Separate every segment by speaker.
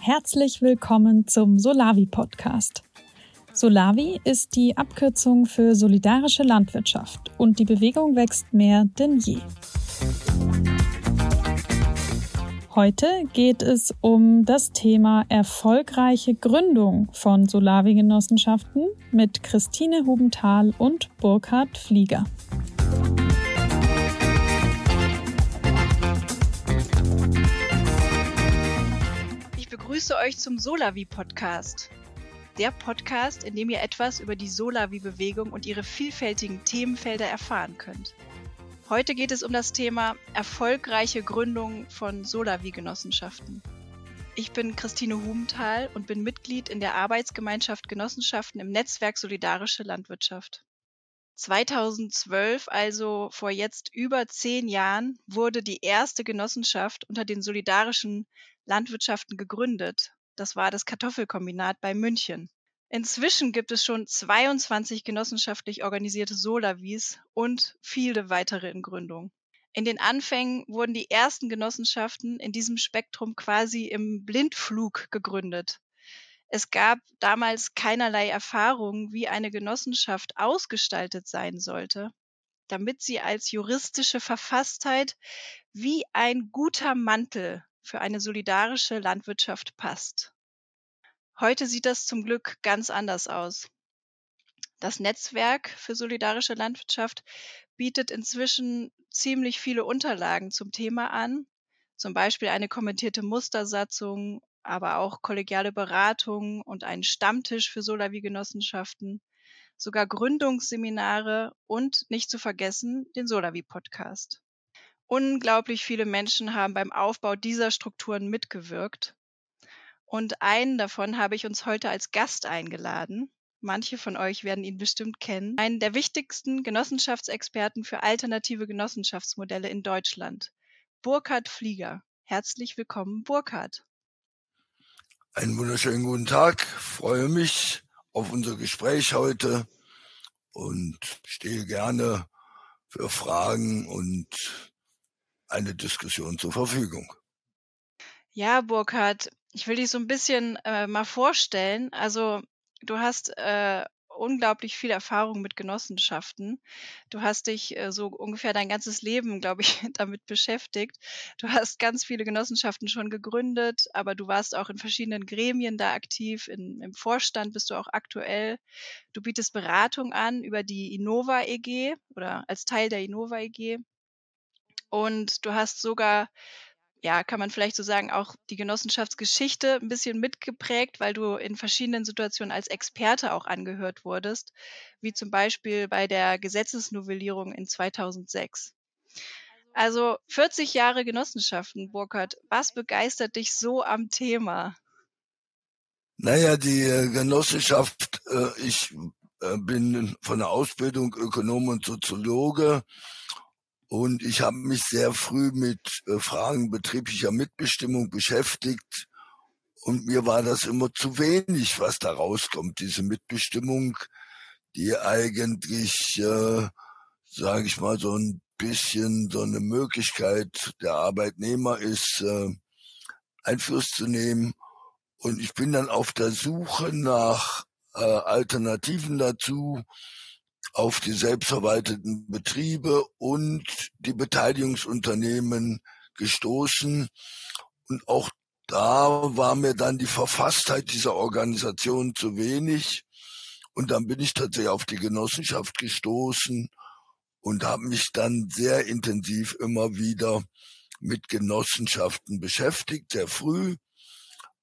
Speaker 1: Herzlich willkommen zum Solavi Podcast. Solavi ist die Abkürzung für solidarische Landwirtschaft und die Bewegung wächst mehr denn je. Heute geht es um das Thema erfolgreiche Gründung von Solavi-Genossenschaften mit Christine Hubenthal und Burkhard Flieger.
Speaker 2: Begrüße euch zum Solavi-Podcast. Der Podcast, in dem ihr etwas über die Solavi-Bewegung und ihre vielfältigen Themenfelder erfahren könnt. Heute geht es um das Thema erfolgreiche Gründung von Solavi-Genossenschaften. Ich bin Christine Hubenthal und bin Mitglied in der Arbeitsgemeinschaft Genossenschaften im Netzwerk Solidarische Landwirtschaft. 2012, also vor jetzt über zehn Jahren, wurde die erste Genossenschaft unter den solidarischen Landwirtschaften gegründet. Das war das Kartoffelkombinat bei München. Inzwischen gibt es schon 22 genossenschaftlich organisierte Solavis und viele weitere in Gründung. In den Anfängen wurden die ersten Genossenschaften in diesem Spektrum quasi im Blindflug gegründet. Es gab damals keinerlei Erfahrung, wie eine Genossenschaft ausgestaltet sein sollte, damit sie als juristische Verfasstheit wie ein guter Mantel für eine solidarische Landwirtschaft passt. Heute sieht das zum Glück ganz anders aus. Das Netzwerk für solidarische Landwirtschaft bietet inzwischen ziemlich viele Unterlagen zum Thema an, zum Beispiel eine kommentierte Mustersatzung, aber auch kollegiale Beratung und einen Stammtisch für Solavi-Genossenschaften, sogar Gründungsseminare und nicht zu vergessen den Solavi-Podcast. Unglaublich viele Menschen haben beim Aufbau dieser Strukturen mitgewirkt und einen davon habe ich uns heute als Gast eingeladen. Manche von euch werden ihn bestimmt kennen. Einen der wichtigsten Genossenschaftsexperten für alternative Genossenschaftsmodelle in Deutschland. Burkhard Flieger. Herzlich willkommen, Burkhard.
Speaker 3: Einen wunderschönen guten Tag. Freue mich auf unser Gespräch heute und stehe gerne für Fragen und eine Diskussion zur Verfügung.
Speaker 2: Ja, Burkhard, ich will dich so ein bisschen, äh, mal vorstellen. Also, du hast, äh, unglaublich viel Erfahrung mit Genossenschaften. Du hast dich, äh, so ungefähr dein ganzes Leben, glaube ich, damit beschäftigt. Du hast ganz viele Genossenschaften schon gegründet, aber du warst auch in verschiedenen Gremien da aktiv. In im Vorstand bist du auch aktuell. Du bietest Beratung an über die Innova EG oder als Teil der Innova EG. Und du hast sogar ja, kann man vielleicht so sagen, auch die Genossenschaftsgeschichte ein bisschen mitgeprägt, weil du in verschiedenen Situationen als Experte auch angehört wurdest, wie zum Beispiel bei der Gesetzesnovellierung in 2006. Also 40 Jahre Genossenschaften, Burkhard. Was begeistert dich so am Thema?
Speaker 3: Naja, die äh, Genossenschaft, äh, ich äh, bin von der Ausbildung Ökonom und Soziologe und ich habe mich sehr früh mit äh, Fragen betrieblicher Mitbestimmung beschäftigt. Und mir war das immer zu wenig, was da rauskommt. Diese Mitbestimmung, die eigentlich, äh, sage ich mal, so ein bisschen so eine Möglichkeit der Arbeitnehmer ist, äh, Einfluss zu nehmen. Und ich bin dann auf der Suche nach äh, Alternativen dazu auf die selbstverwalteten Betriebe und die Beteiligungsunternehmen gestoßen. Und auch da war mir dann die Verfasstheit dieser Organisation zu wenig. Und dann bin ich tatsächlich auf die Genossenschaft gestoßen und habe mich dann sehr intensiv immer wieder mit Genossenschaften beschäftigt, sehr früh.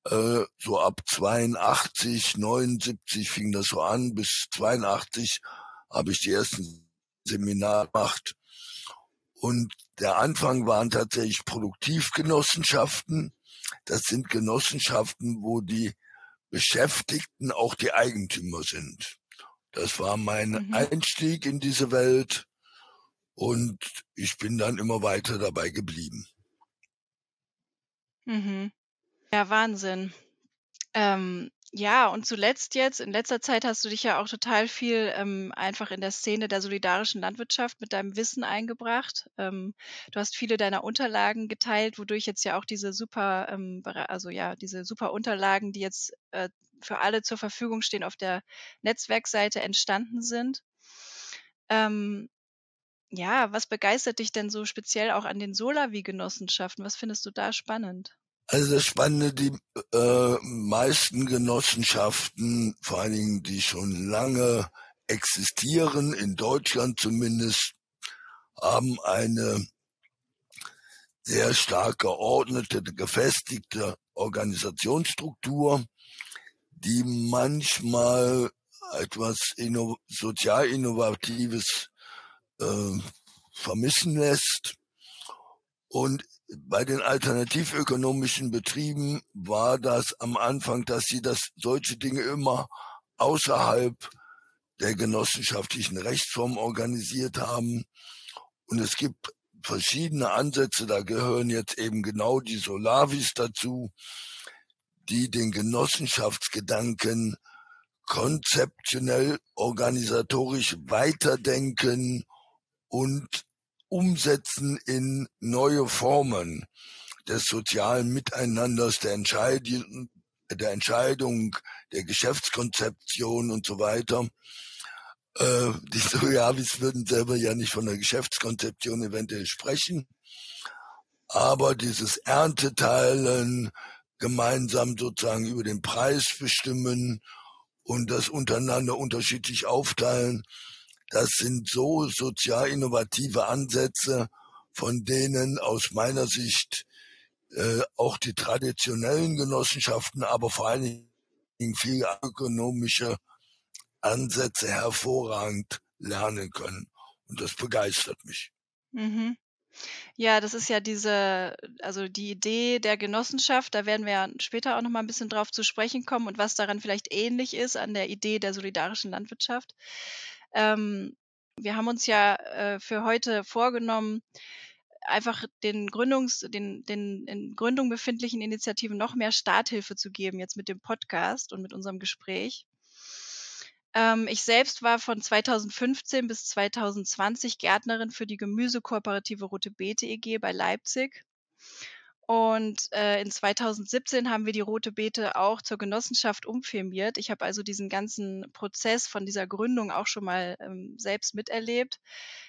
Speaker 3: Äh, so ab 82, 79 fing das so an, bis 82 habe ich die ersten Seminare gemacht. Und der Anfang waren tatsächlich Produktivgenossenschaften. Das sind Genossenschaften, wo die Beschäftigten auch die Eigentümer sind. Das war mein mhm. Einstieg in diese Welt und ich bin dann immer weiter dabei geblieben.
Speaker 2: Mhm. Ja, Wahnsinn. Ähm, Ja, und zuletzt jetzt, in letzter Zeit hast du dich ja auch total viel ähm, einfach in der Szene der solidarischen Landwirtschaft mit deinem Wissen eingebracht. Ähm, du hast viele deiner Unterlagen geteilt, wodurch jetzt ja auch diese super, ähm, also ja, diese super Unterlagen, die jetzt äh, für alle zur Verfügung stehen, auf der Netzwerkseite entstanden sind. Ähm, ja, was begeistert dich denn so speziell auch an den Solavi-Genossenschaften? Was findest du da spannend?
Speaker 3: Also das Spannende, die äh, meisten Genossenschaften, vor allen Dingen die schon lange existieren, in Deutschland zumindest, haben eine sehr stark geordnete, gefestigte Organisationsstruktur, die manchmal etwas inno sozial Innovatives äh, vermissen lässt. Und bei den alternativökonomischen Betrieben war das am Anfang, dass sie das solche Dinge immer außerhalb der genossenschaftlichen Rechtsform organisiert haben. Und es gibt verschiedene Ansätze, da gehören jetzt eben genau die Solavis dazu, die den Genossenschaftsgedanken konzeptionell, organisatorisch weiterdenken und umsetzen in neue Formen des sozialen Miteinanders, der Entscheidung, der Entscheidung, der Geschäftskonzeption und so weiter. Äh, die Sojavis würden selber ja nicht von der Geschäftskonzeption eventuell sprechen, aber dieses Ernteteilen, gemeinsam sozusagen über den Preis bestimmen und das untereinander unterschiedlich aufteilen, das sind so sozial innovative Ansätze, von denen aus meiner Sicht äh, auch die traditionellen Genossenschaften, aber vor allen Dingen viele ökonomische Ansätze hervorragend lernen können. Und das begeistert mich.
Speaker 2: Mhm. Ja, das ist ja diese, also die Idee der Genossenschaft, da werden wir ja später auch noch mal ein bisschen drauf zu sprechen kommen und was daran vielleicht ähnlich ist an der Idee der solidarischen Landwirtschaft. Ähm, wir haben uns ja äh, für heute vorgenommen, einfach den Gründungs, den, den in Gründung befindlichen Initiativen noch mehr Starthilfe zu geben, jetzt mit dem Podcast und mit unserem Gespräch. Ähm, ich selbst war von 2015 bis 2020 Gärtnerin für die Gemüsekooperative Rote Beete EG bei Leipzig und äh, in 2017 haben wir die Rote Beete auch zur Genossenschaft umfirmiert. Ich habe also diesen ganzen Prozess von dieser Gründung auch schon mal ähm, selbst miterlebt.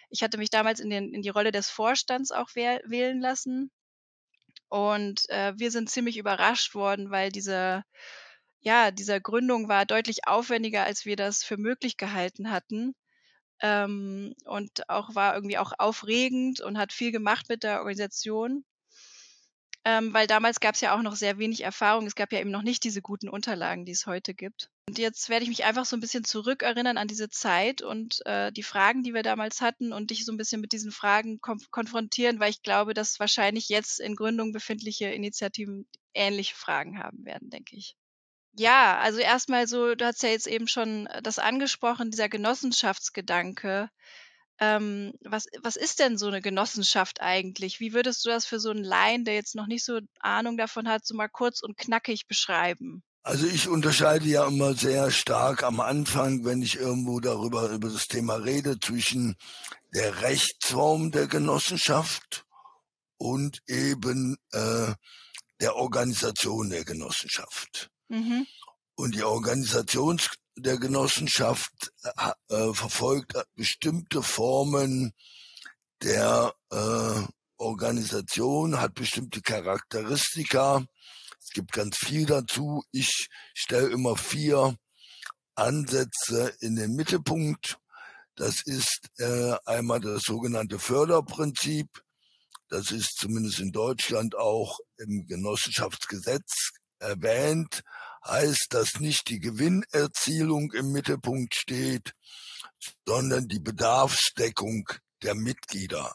Speaker 2: Ich hatte mich damals in, den, in die Rolle des Vorstands auch wählen lassen. Und äh, wir sind ziemlich überrascht worden, weil diese, ja, dieser Gründung war deutlich aufwendiger, als wir das für möglich gehalten hatten. Ähm, und auch war irgendwie auch aufregend und hat viel gemacht mit der Organisation ähm, weil damals gab es ja auch noch sehr wenig Erfahrung. Es gab ja eben noch nicht diese guten Unterlagen, die es heute gibt. Und jetzt werde ich mich einfach so ein bisschen zurückerinnern an diese Zeit und äh, die Fragen, die wir damals hatten und dich so ein bisschen mit diesen Fragen konfrontieren, weil ich glaube, dass wahrscheinlich jetzt in Gründung befindliche Initiativen ähnliche Fragen haben werden, denke ich. Ja, also erstmal so, du hast ja jetzt eben schon das angesprochen, dieser Genossenschaftsgedanke. Ähm, was, was ist denn so eine Genossenschaft eigentlich? Wie würdest du das für so einen Laien, der jetzt noch nicht so Ahnung davon hat, so mal kurz und knackig beschreiben?
Speaker 3: Also ich unterscheide ja immer sehr stark am Anfang, wenn ich irgendwo darüber über das Thema rede, zwischen der Rechtsform der Genossenschaft und eben äh, der Organisation der Genossenschaft. Mhm. Und die Organisations der Genossenschaft äh, äh, verfolgt bestimmte Formen der äh, Organisation, hat bestimmte Charakteristika. Es gibt ganz viel dazu. Ich stelle immer vier Ansätze in den Mittelpunkt. Das ist äh, einmal das sogenannte Förderprinzip. Das ist zumindest in Deutschland auch im Genossenschaftsgesetz erwähnt heißt, dass nicht die Gewinnerzielung im Mittelpunkt steht, sondern die Bedarfsdeckung der Mitglieder.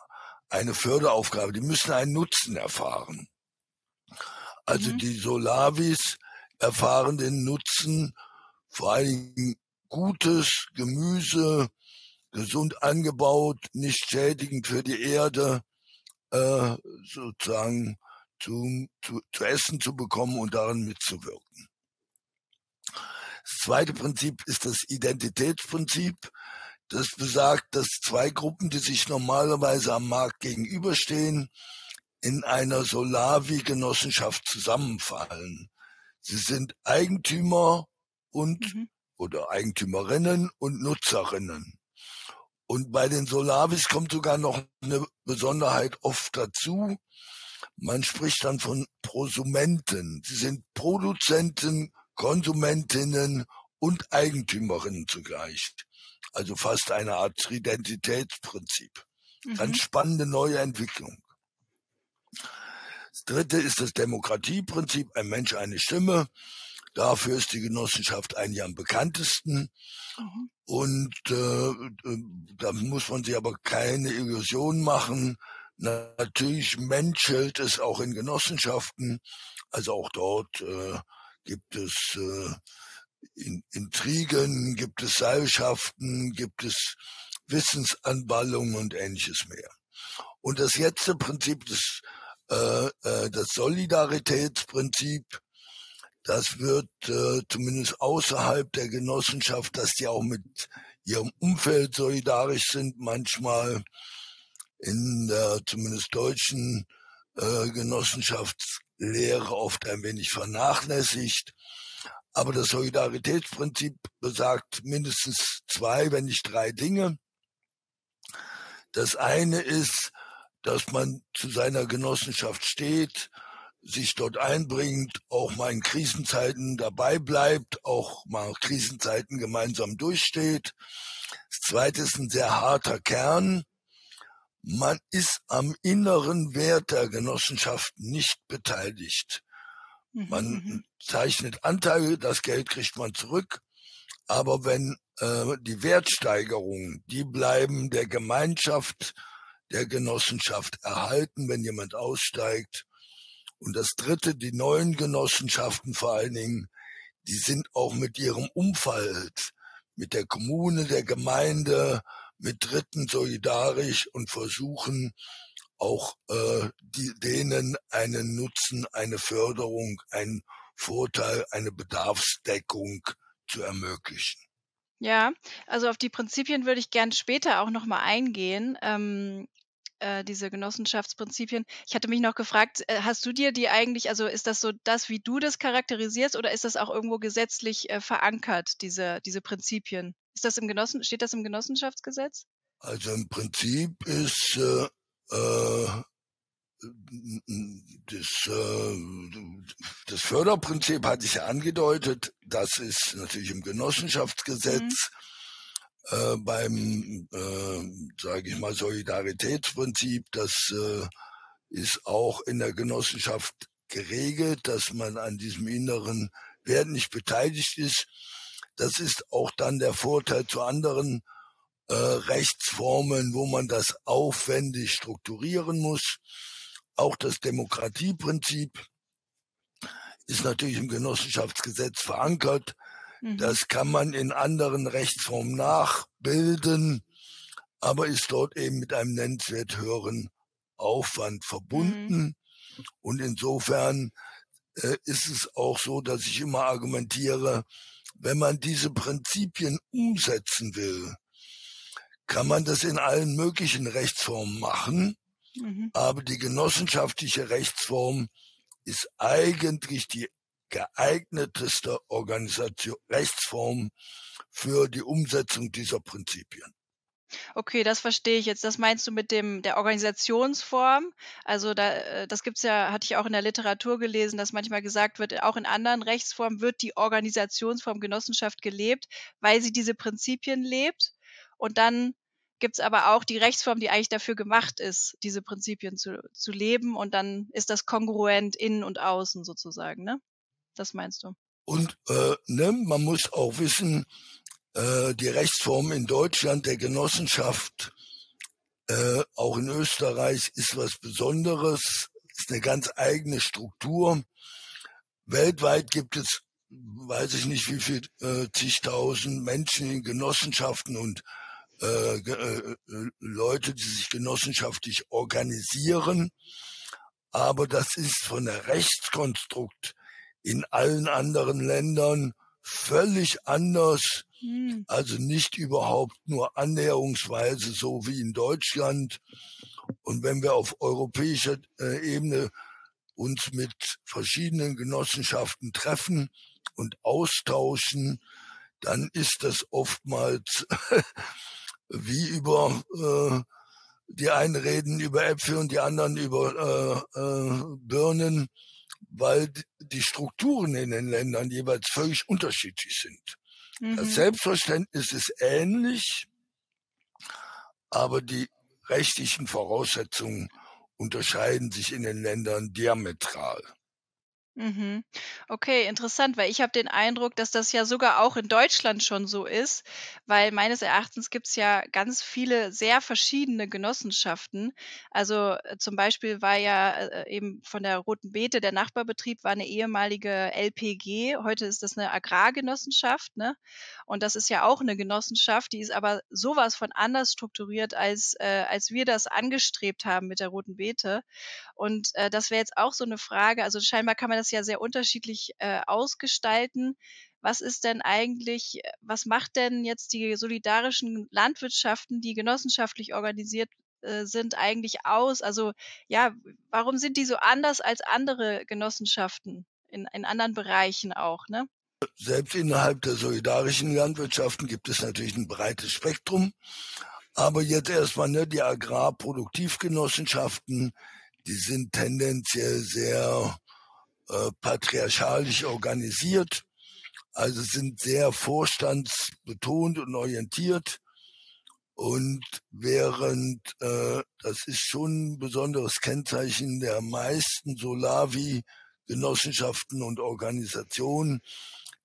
Speaker 3: Eine Förderaufgabe, die müssen einen Nutzen erfahren. Also mhm. die Solavis erfahren den Nutzen, vor allen Dingen gutes Gemüse, gesund angebaut, nicht schädigend für die Erde, äh, sozusagen zu, zu, zu essen zu bekommen und daran mitzuwirken. Das zweite Prinzip ist das Identitätsprinzip. Das besagt, dass zwei Gruppen, die sich normalerweise am Markt gegenüberstehen, in einer Solavi-Genossenschaft zusammenfallen. Sie sind Eigentümer und mhm. oder Eigentümerinnen und Nutzerinnen. Und bei den Solavis kommt sogar noch eine Besonderheit oft dazu. Man spricht dann von Prosumenten. Sie sind Produzenten, Konsumentinnen und Eigentümerinnen zugleich. Also fast eine Art Identitätsprinzip. Mhm. Ganz spannende neue Entwicklung. Das dritte ist das Demokratieprinzip, ein Mensch, eine Stimme. Dafür ist die Genossenschaft eigentlich am bekanntesten. Mhm. Und äh, äh, da muss man sich aber keine Illusionen machen. Natürlich menschelt es auch in Genossenschaften. Also auch dort äh, gibt es äh, in, Intrigen, gibt es Seilschaften, gibt es Wissensanballungen und ähnliches mehr. Und das letzte Prinzip, das, äh, äh, das Solidaritätsprinzip, das wird äh, zumindest außerhalb der Genossenschaft, dass die auch mit ihrem Umfeld solidarisch sind, manchmal in der zumindest deutschen äh, Genossenschaftslehre oft ein wenig vernachlässigt. Aber das Solidaritätsprinzip besagt mindestens zwei, wenn nicht drei Dinge. Das eine ist, dass man zu seiner Genossenschaft steht, sich dort einbringt, auch mal in Krisenzeiten dabei bleibt, auch mal Krisenzeiten gemeinsam durchsteht. Das zweite ist ein sehr harter Kern. Man ist am inneren Wert der Genossenschaft nicht beteiligt. Mhm, man mhm. zeichnet Anteile, das Geld kriegt man zurück. Aber wenn äh, die Wertsteigerungen, die bleiben der Gemeinschaft, der Genossenschaft erhalten, wenn jemand aussteigt. Und das Dritte, die neuen Genossenschaften vor allen Dingen, die sind auch mit ihrem Umfeld, mit der Kommune, der Gemeinde, mit Dritten solidarisch und versuchen auch äh, die, denen einen Nutzen, eine Förderung, einen Vorteil, eine Bedarfsdeckung zu ermöglichen.
Speaker 2: Ja, also auf die Prinzipien würde ich gern später auch nochmal eingehen. Ähm, äh, diese Genossenschaftsprinzipien. Ich hatte mich noch gefragt, äh, hast du dir die eigentlich, also ist das so das, wie du das charakterisierst, oder ist das auch irgendwo gesetzlich äh, verankert, diese, diese Prinzipien? Ist das im Genossen, steht das im Genossenschaftsgesetz?
Speaker 3: Also im Prinzip ist äh, äh, das, äh, das Förderprinzip hatte ich ja angedeutet. Das ist natürlich im Genossenschaftsgesetz. Mhm. Äh, beim, äh, sage ich mal, Solidaritätsprinzip, das äh, ist auch in der Genossenschaft geregelt, dass man an diesem inneren Wert nicht beteiligt ist. Das ist auch dann der Vorteil zu anderen äh, Rechtsformen, wo man das aufwendig strukturieren muss. Auch das Demokratieprinzip ist natürlich im Genossenschaftsgesetz verankert. Mhm. Das kann man in anderen Rechtsformen nachbilden, aber ist dort eben mit einem nennenswert höheren Aufwand verbunden. Mhm. Und insofern äh, ist es auch so, dass ich immer argumentiere, wenn man diese Prinzipien umsetzen will, kann man das in allen möglichen Rechtsformen machen, mhm. aber die genossenschaftliche Rechtsform ist eigentlich die geeigneteste Organisation, Rechtsform für die Umsetzung dieser Prinzipien.
Speaker 2: Okay, das verstehe ich jetzt. Das meinst du mit dem der Organisationsform? Also da, äh, das gibt's ja, hatte ich auch in der Literatur gelesen, dass manchmal gesagt wird, auch in anderen Rechtsformen wird die Organisationsform Genossenschaft gelebt, weil sie diese Prinzipien lebt. Und dann gibt es aber auch die Rechtsform, die eigentlich dafür gemacht ist, diese Prinzipien zu, zu leben und dann ist das kongruent innen und außen sozusagen, ne? Das meinst du?
Speaker 3: Und äh, ne, man muss auch wissen, äh, die Rechtsform in Deutschland der Genossenschaft, äh, auch in Österreich, ist was Besonderes, ist eine ganz eigene Struktur. Weltweit gibt es, weiß ich nicht, wie viel äh, zigtausend Menschen in Genossenschaften und äh, äh, Leute, die sich genossenschaftlich organisieren. Aber das ist von der Rechtskonstrukt in allen anderen Ländern völlig anders, hm. also nicht überhaupt nur annäherungsweise so wie in Deutschland. Und wenn wir auf europäischer äh, Ebene uns mit verschiedenen Genossenschaften treffen und austauschen, dann ist das oftmals wie über äh, die einen reden über Äpfel und die anderen über äh, äh, Birnen, weil die Strukturen in den Ländern jeweils völlig unterschiedlich sind. Mhm. Das Selbstverständnis ist ähnlich, aber die rechtlichen Voraussetzungen unterscheiden sich in den Ländern diametral.
Speaker 2: Mhm. Okay, interessant, weil ich habe den Eindruck, dass das ja sogar auch in Deutschland schon so ist, weil meines Erachtens gibt es ja ganz viele sehr verschiedene Genossenschaften. Also äh, zum Beispiel war ja äh, eben von der Roten Beete, der Nachbarbetrieb war eine ehemalige LPG, heute ist das eine Agrargenossenschaft, ne? Und das ist ja auch eine Genossenschaft, die ist aber sowas von anders strukturiert, als, äh, als wir das angestrebt haben mit der Roten Beete. Und äh, das wäre jetzt auch so eine Frage, also scheinbar kann man das ja sehr unterschiedlich äh, ausgestalten. Was ist denn eigentlich, was macht denn jetzt die solidarischen Landwirtschaften, die genossenschaftlich organisiert äh, sind, eigentlich aus? Also ja, warum sind die so anders als andere Genossenschaften in, in anderen Bereichen auch, ne?
Speaker 3: Selbst innerhalb der solidarischen Landwirtschaften gibt es natürlich ein breites Spektrum. Aber jetzt erstmal ne, die Agrarproduktivgenossenschaften, die sind tendenziell sehr äh, patriarchalisch organisiert, also sind sehr vorstandsbetont und orientiert. Und während äh, das ist schon ein besonderes Kennzeichen der meisten Solavi-Genossenschaften und Organisationen,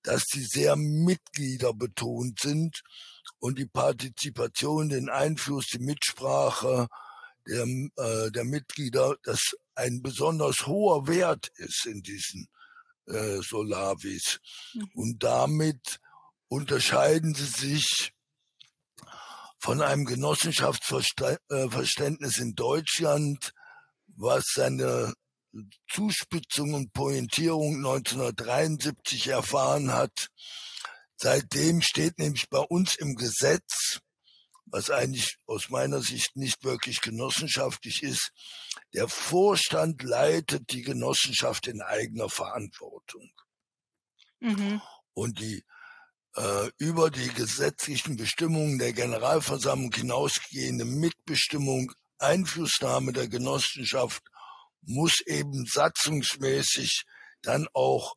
Speaker 3: dass sie sehr mitgliederbetont sind und die Partizipation, den Einfluss, die Mitsprache der, äh, der Mitglieder, das ein besonders hoher Wert ist in diesen äh, Solavis. Mhm. Und damit unterscheiden sie sich von einem Genossenschaftsverständnis in Deutschland, was seine Zuspitzung und Pointierung 1973 erfahren hat. Seitdem steht nämlich bei uns im Gesetz, was eigentlich aus meiner Sicht nicht wirklich genossenschaftlich ist, der Vorstand leitet die Genossenschaft in eigener Verantwortung. Mhm. Und die äh, über die gesetzlichen Bestimmungen der Generalversammlung hinausgehende Mitbestimmung, Einflussnahme der Genossenschaft muss eben satzungsmäßig dann auch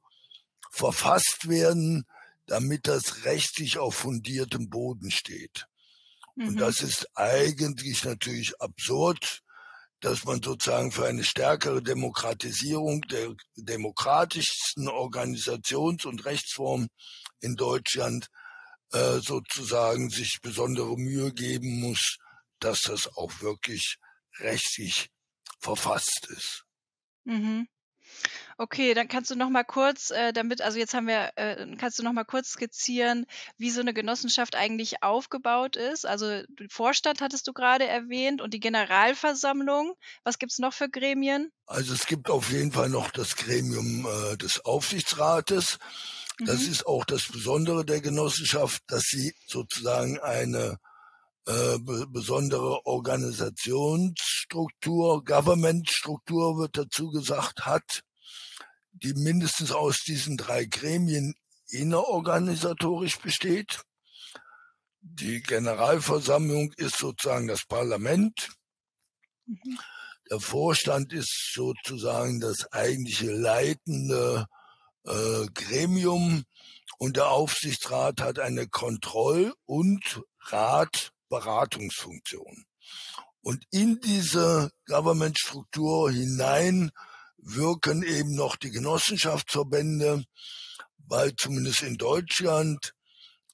Speaker 3: verfasst werden, damit das rechtlich auf fundiertem Boden steht. Mhm. Und das ist eigentlich natürlich absurd, dass man sozusagen für eine stärkere Demokratisierung der demokratischsten Organisations- und Rechtsform in Deutschland äh, sozusagen sich besondere Mühe geben muss, dass das auch wirklich rechtlich verfasst ist.
Speaker 2: Mhm. Okay, dann kannst du noch mal kurz, äh, damit, also jetzt haben wir, äh, kannst du noch mal kurz skizzieren, wie so eine Genossenschaft eigentlich aufgebaut ist. Also den Vorstand hattest du gerade erwähnt und die Generalversammlung. Was gibt's noch für Gremien?
Speaker 3: Also es gibt auf jeden Fall noch das Gremium äh, des Aufsichtsrates. Das mhm. ist auch das Besondere der Genossenschaft, dass sie sozusagen eine äh, besondere Organisationsstruktur, Governmentstruktur wird dazu gesagt, hat, die mindestens aus diesen drei Gremien innerorganisatorisch besteht. Die Generalversammlung ist sozusagen das Parlament. Mhm. Der Vorstand ist sozusagen das eigentliche leitende äh, Gremium und der Aufsichtsrat hat eine Kontroll- und Rat Beratungsfunktion. Und in diese Government-Struktur hinein wirken eben noch die Genossenschaftsverbände, weil zumindest in Deutschland,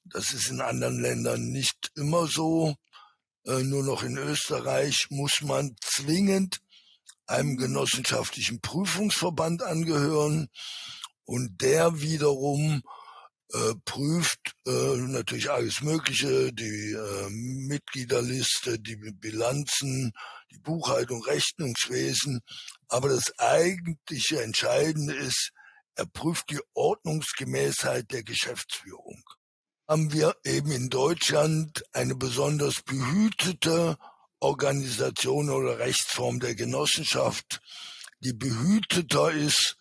Speaker 3: das ist in anderen Ländern nicht immer so, äh, nur noch in Österreich muss man zwingend einem genossenschaftlichen Prüfungsverband angehören. Und der wiederum äh, prüft äh, natürlich alles Mögliche, die äh, Mitgliederliste, die Bilanzen, die Buchhaltung, Rechnungswesen. Aber das eigentliche Entscheidende ist, er prüft die Ordnungsgemäßheit der Geschäftsführung. Haben wir eben in Deutschland eine besonders behütete Organisation oder Rechtsform der Genossenschaft, die behüteter ist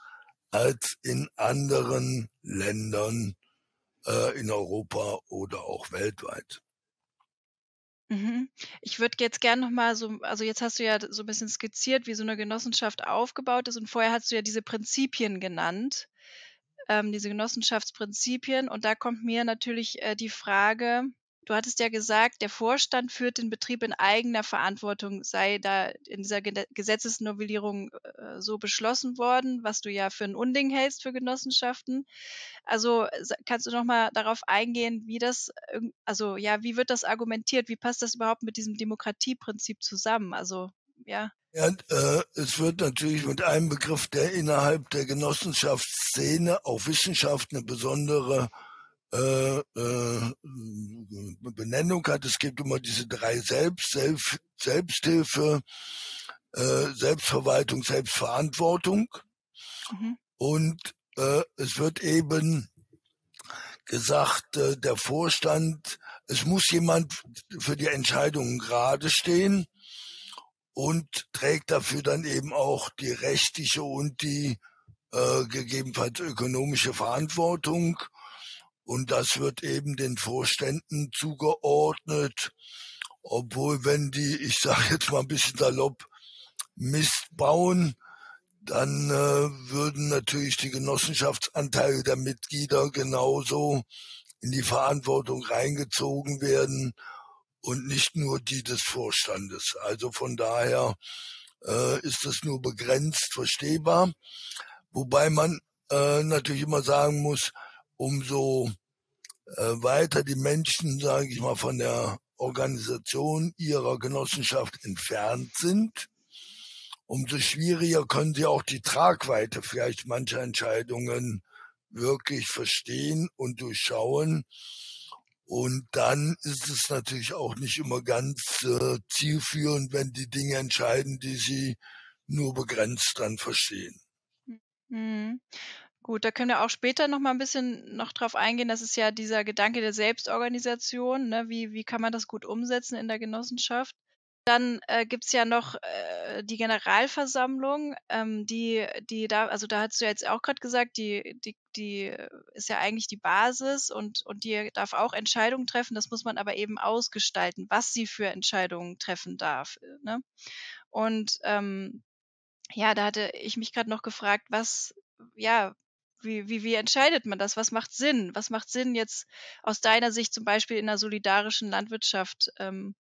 Speaker 3: als in anderen Ländern äh, in Europa oder auch weltweit.
Speaker 2: Mhm. Ich würde jetzt gerne noch mal so also jetzt hast du ja so ein bisschen skizziert, wie so eine Genossenschaft aufgebaut ist und vorher hast du ja diese Prinzipien genannt, ähm, diese Genossenschaftsprinzipien und da kommt mir natürlich, äh, die Frage Du hattest ja gesagt, der Vorstand führt den Betrieb in eigener Verantwortung, sei da in dieser Gesetzesnovellierung äh, so beschlossen worden, was du ja für ein Unding hältst für Genossenschaften. Also kannst du noch mal darauf eingehen, wie das, also ja, wie wird das argumentiert? Wie passt das überhaupt mit diesem Demokratieprinzip zusammen? Also ja.
Speaker 3: Ja, äh, es wird natürlich mit einem Begriff, der innerhalb der Genossenschaftsszene auf Wissenschaft eine besondere äh, äh, Benennung hat. Es gibt immer diese drei Selbst, Selbst Selbsthilfe, äh, Selbstverwaltung, Selbstverantwortung. Mhm. Und äh, es wird eben gesagt, äh, der Vorstand, es muss jemand für die Entscheidungen gerade stehen und trägt dafür dann eben auch die rechtliche und die äh, gegebenenfalls ökonomische Verantwortung. Und das wird eben den Vorständen zugeordnet, obwohl wenn die, ich sage jetzt mal ein bisschen salopp, Mist bauen, dann äh, würden natürlich die Genossenschaftsanteile der Mitglieder genauso in die Verantwortung reingezogen werden und nicht nur die des Vorstandes. Also von daher äh, ist es nur begrenzt verstehbar, wobei man äh, natürlich immer sagen muss, umso äh, weiter die Menschen, sage ich mal, von der Organisation ihrer Genossenschaft entfernt sind, umso schwieriger können sie auch die Tragweite vielleicht mancher Entscheidungen wirklich verstehen und durchschauen. Und dann ist es natürlich auch nicht immer ganz äh, zielführend, wenn die Dinge entscheiden, die sie nur begrenzt dann verstehen.
Speaker 2: Mhm. Gut, da können wir auch später noch mal ein bisschen noch drauf eingehen. Das ist ja dieser Gedanke der Selbstorganisation. Ne? Wie, wie kann man das gut umsetzen in der Genossenschaft? Dann äh, gibt's ja noch äh, die Generalversammlung, ähm, die, die da, also da hast du jetzt auch gerade gesagt, die, die, die ist ja eigentlich die Basis und, und die darf auch Entscheidungen treffen. Das muss man aber eben ausgestalten, was sie für Entscheidungen treffen darf. Ne? Und ähm, ja, da hatte ich mich gerade noch gefragt, was, ja, wie, wie, wie entscheidet man das? Was macht Sinn? Was macht Sinn jetzt aus deiner Sicht zum Beispiel in der solidarischen Landwirtschaft? Ähm,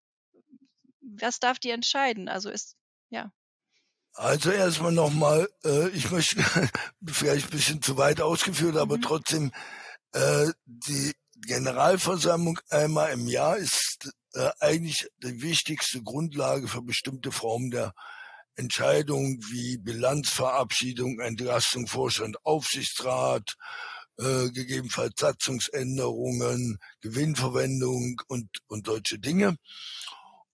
Speaker 2: was darf die entscheiden? Also ist, ja.
Speaker 3: Also erstmal nochmal, äh, ich möchte vielleicht ein bisschen zu weit ausgeführt, aber mhm. trotzdem, äh, die Generalversammlung einmal im Jahr ist äh, eigentlich die wichtigste Grundlage für bestimmte Formen der Entscheidungen wie Bilanzverabschiedung, Entlastung, Vorstand, Aufsichtsrat, äh, gegebenenfalls Satzungsänderungen, Gewinnverwendung und, und solche Dinge.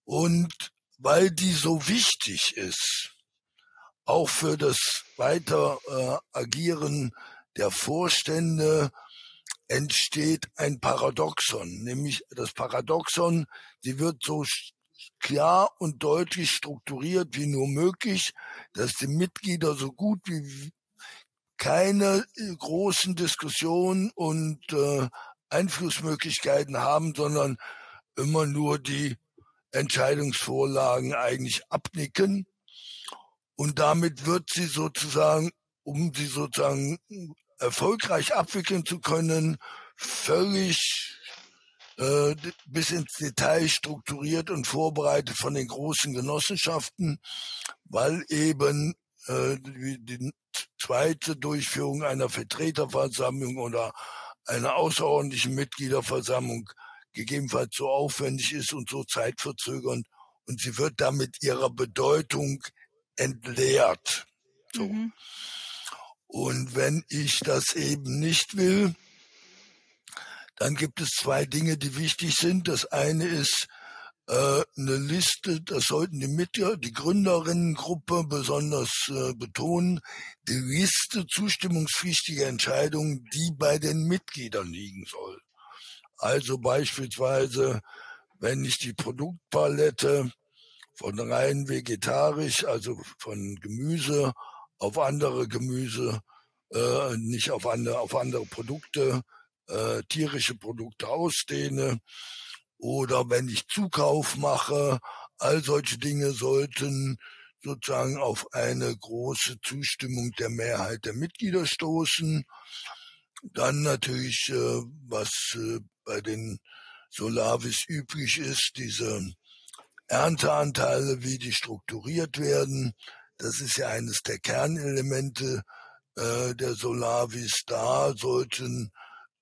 Speaker 3: Und weil die so wichtig ist, auch für das weiter äh, Agieren der Vorstände, entsteht ein Paradoxon, nämlich das Paradoxon, sie wird so klar und deutlich strukturiert wie nur möglich, dass die Mitglieder so gut wie keine äh, großen Diskussionen und äh, Einflussmöglichkeiten haben, sondern immer nur die Entscheidungsvorlagen eigentlich abnicken. Und damit wird sie sozusagen, um sie sozusagen erfolgreich abwickeln zu können, völlig bis ins Detail strukturiert und vorbereitet von den großen Genossenschaften, weil eben äh, die, die zweite Durchführung einer Vertreterversammlung oder einer außerordentlichen Mitgliederversammlung gegebenenfalls so aufwendig ist und so zeitverzögernd und sie wird damit ihrer Bedeutung entleert. So. Mhm. Und wenn ich das eben nicht will, dann gibt es zwei Dinge, die wichtig sind. Das eine ist, äh, eine Liste, das sollten die Mitglieder, die Gründerinnengruppe besonders äh, betonen, die Liste zustimmungspflichtiger Entscheidungen, die bei den Mitgliedern liegen soll. Also beispielsweise, wenn ich die Produktpalette von rein vegetarisch, also von Gemüse auf andere Gemüse, äh, nicht auf andere, auf andere Produkte, äh, tierische Produkte ausdehne, oder wenn ich Zukauf mache, all solche Dinge sollten sozusagen auf eine große Zustimmung der Mehrheit der Mitglieder stoßen. Dann natürlich, äh, was äh, bei den Solavis üblich ist, diese Ernteanteile, wie die strukturiert werden. Das ist ja eines der Kernelemente äh, der Solavis. Da sollten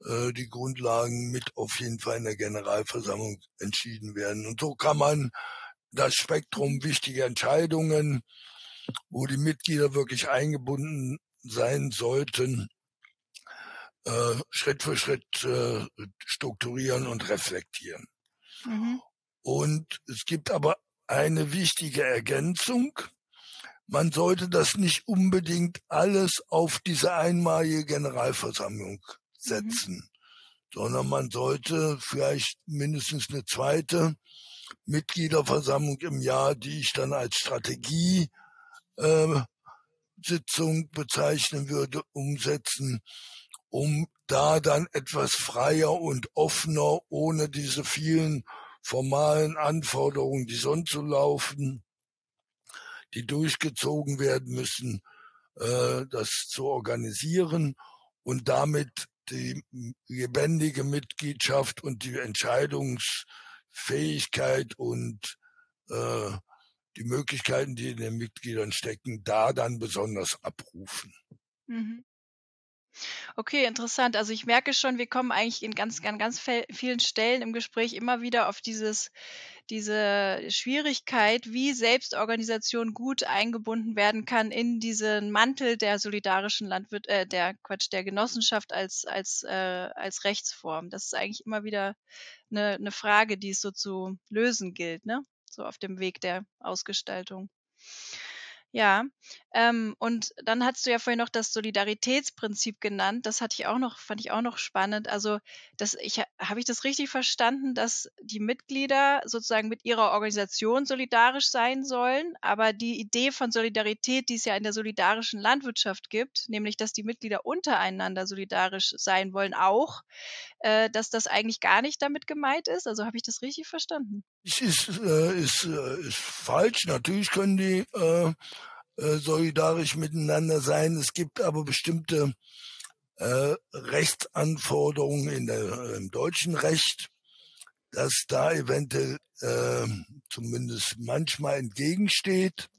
Speaker 3: äh, die Grundlagen mit auf jeden Fall in der Generalversammlung entschieden werden. Und so kann man das Spektrum wichtiger Entscheidungen, wo die Mitglieder wirklich eingebunden sein sollten, äh, Schritt für Schritt äh, strukturieren und reflektieren. Mhm. Und es gibt aber eine wichtige Ergänzung. Man sollte das nicht unbedingt alles auf diese einmalige Generalversammlung. Setzen, mhm. sondern man sollte vielleicht mindestens eine zweite Mitgliederversammlung im Jahr, die ich dann als Strategie äh, bezeichnen würde, umsetzen, um da dann etwas freier und offener, ohne diese vielen formalen Anforderungen, die sonst so laufen, die durchgezogen werden müssen, äh, das zu organisieren und damit die lebendige Mitgliedschaft und die Entscheidungsfähigkeit und äh, die Möglichkeiten, die in den Mitgliedern stecken, da dann besonders abrufen. Mhm.
Speaker 2: Okay, interessant. Also ich merke schon, wir kommen eigentlich in ganz, an ganz vielen Stellen im Gespräch immer wieder auf dieses, diese Schwierigkeit, wie Selbstorganisation gut eingebunden werden kann in diesen Mantel der solidarischen Landwirt, äh, der Quatsch, der Genossenschaft als, als, äh, als Rechtsform. Das ist eigentlich immer wieder eine, eine Frage, die es so zu lösen gilt, ne? So auf dem Weg der Ausgestaltung. Ja, ähm, und dann hattest du ja vorhin noch das Solidaritätsprinzip genannt. Das hatte ich auch noch, fand ich auch noch spannend. Also, das, ich, habe ich das richtig verstanden, dass die Mitglieder sozusagen mit ihrer Organisation solidarisch sein sollen, aber die Idee von Solidarität, die es ja in der solidarischen Landwirtschaft gibt, nämlich, dass die Mitglieder untereinander solidarisch sein wollen, auch, äh, dass das eigentlich gar nicht damit gemeint ist. Also, habe ich das richtig verstanden?
Speaker 3: Ist, ist, äh, ist, äh, ist falsch. Natürlich können die äh, äh, solidarisch miteinander sein. Es gibt aber bestimmte äh, Rechtsanforderungen in der, im deutschen Recht, dass da eventuell äh, zumindest manchmal entgegensteht.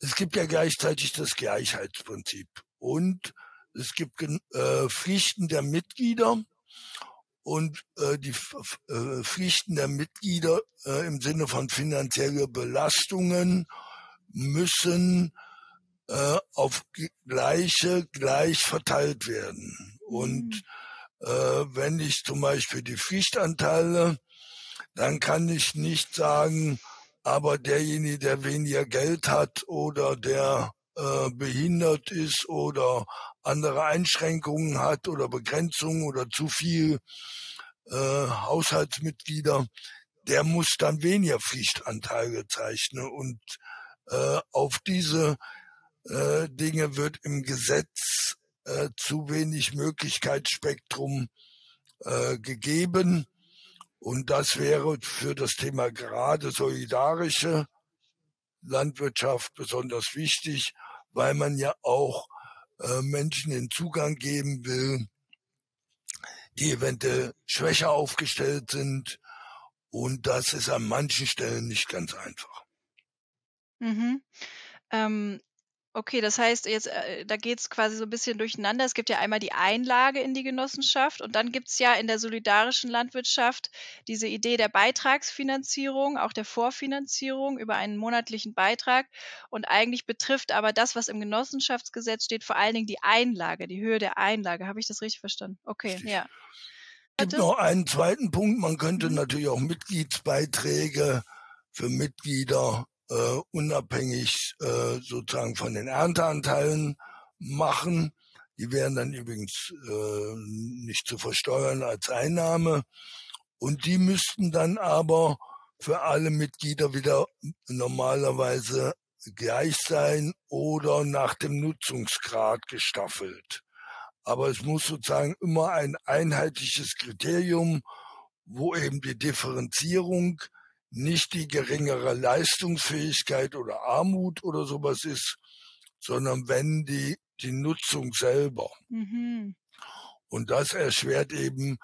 Speaker 3: Es gibt ja gleichzeitig das Gleichheitsprinzip und es gibt äh, Pflichten der Mitglieder und äh, die äh, Pflichten der Mitglieder äh, im Sinne von finanzielle Belastungen müssen äh, auf gleiche gleich verteilt werden. Und mhm. äh, wenn ich zum Beispiel die Pflichtanteile, dann kann ich nicht sagen, aber derjenige, der weniger Geld hat oder der äh, behindert ist oder andere Einschränkungen hat oder Begrenzungen oder zu viel äh, Haushaltsmitglieder, der muss dann weniger Pflichtanteile zeichnen. Und äh, auf diese äh, Dinge wird im Gesetz äh, zu wenig Möglichkeitsspektrum äh, gegeben. Und das wäre für das Thema gerade solidarische Landwirtschaft besonders wichtig, weil man ja auch äh, Menschen den Zugang geben will, die eventuell schwächer aufgestellt sind. Und das ist an manchen Stellen nicht ganz einfach.
Speaker 2: Mhm. Ähm, okay, das heißt jetzt, äh, da es quasi so ein bisschen durcheinander. Es gibt ja einmal die Einlage in die Genossenschaft und dann gibt es ja in der solidarischen Landwirtschaft diese Idee der Beitragsfinanzierung, auch der Vorfinanzierung über einen monatlichen Beitrag. Und eigentlich betrifft aber das, was im Genossenschaftsgesetz steht, vor allen Dingen die Einlage, die Höhe der Einlage. Habe ich das richtig verstanden? Okay, ja.
Speaker 3: Es gibt noch einen zweiten Punkt. Man könnte natürlich auch Mitgliedsbeiträge für Mitglieder äh, unabhängig äh, sozusagen von den Ernteanteilen machen. Die wären dann übrigens äh, nicht zu versteuern als Einnahme. Und die müssten dann aber für alle Mitglieder wieder normalerweise gleich sein oder nach dem Nutzungsgrad gestaffelt. Aber es muss sozusagen immer ein einheitliches Kriterium, wo eben die Differenzierung nicht die geringere Leistungsfähigkeit oder Armut oder sowas ist, sondern wenn die, die Nutzung selber. Mhm. Und das erschwert eben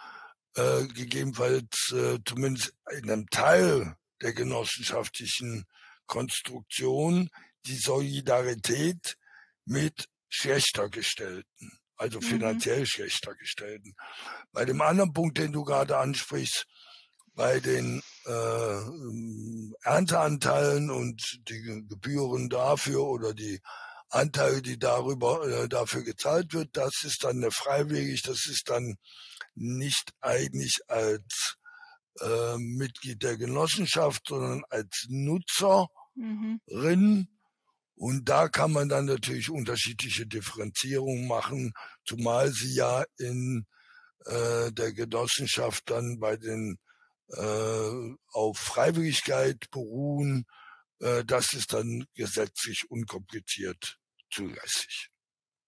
Speaker 3: äh, gegebenenfalls äh, zumindest in einem Teil der genossenschaftlichen Konstruktion die Solidarität mit schlechter gestellten, also mhm. finanziell mhm. schlechter gestellten. Bei dem anderen Punkt, den du gerade ansprichst, bei den äh, Ernteanteilen und die Gebühren dafür oder die Anteile, die darüber äh, dafür gezahlt wird, das ist dann eine freiwillig, das ist dann nicht eigentlich als äh, Mitglied der Genossenschaft, sondern als Nutzerin. Mhm. Und da kann man dann natürlich unterschiedliche Differenzierungen machen, zumal sie ja in äh, der Genossenschaft dann bei den äh, auf Freiwilligkeit beruhen. Äh, das ist dann gesetzlich unkompliziert zulässig.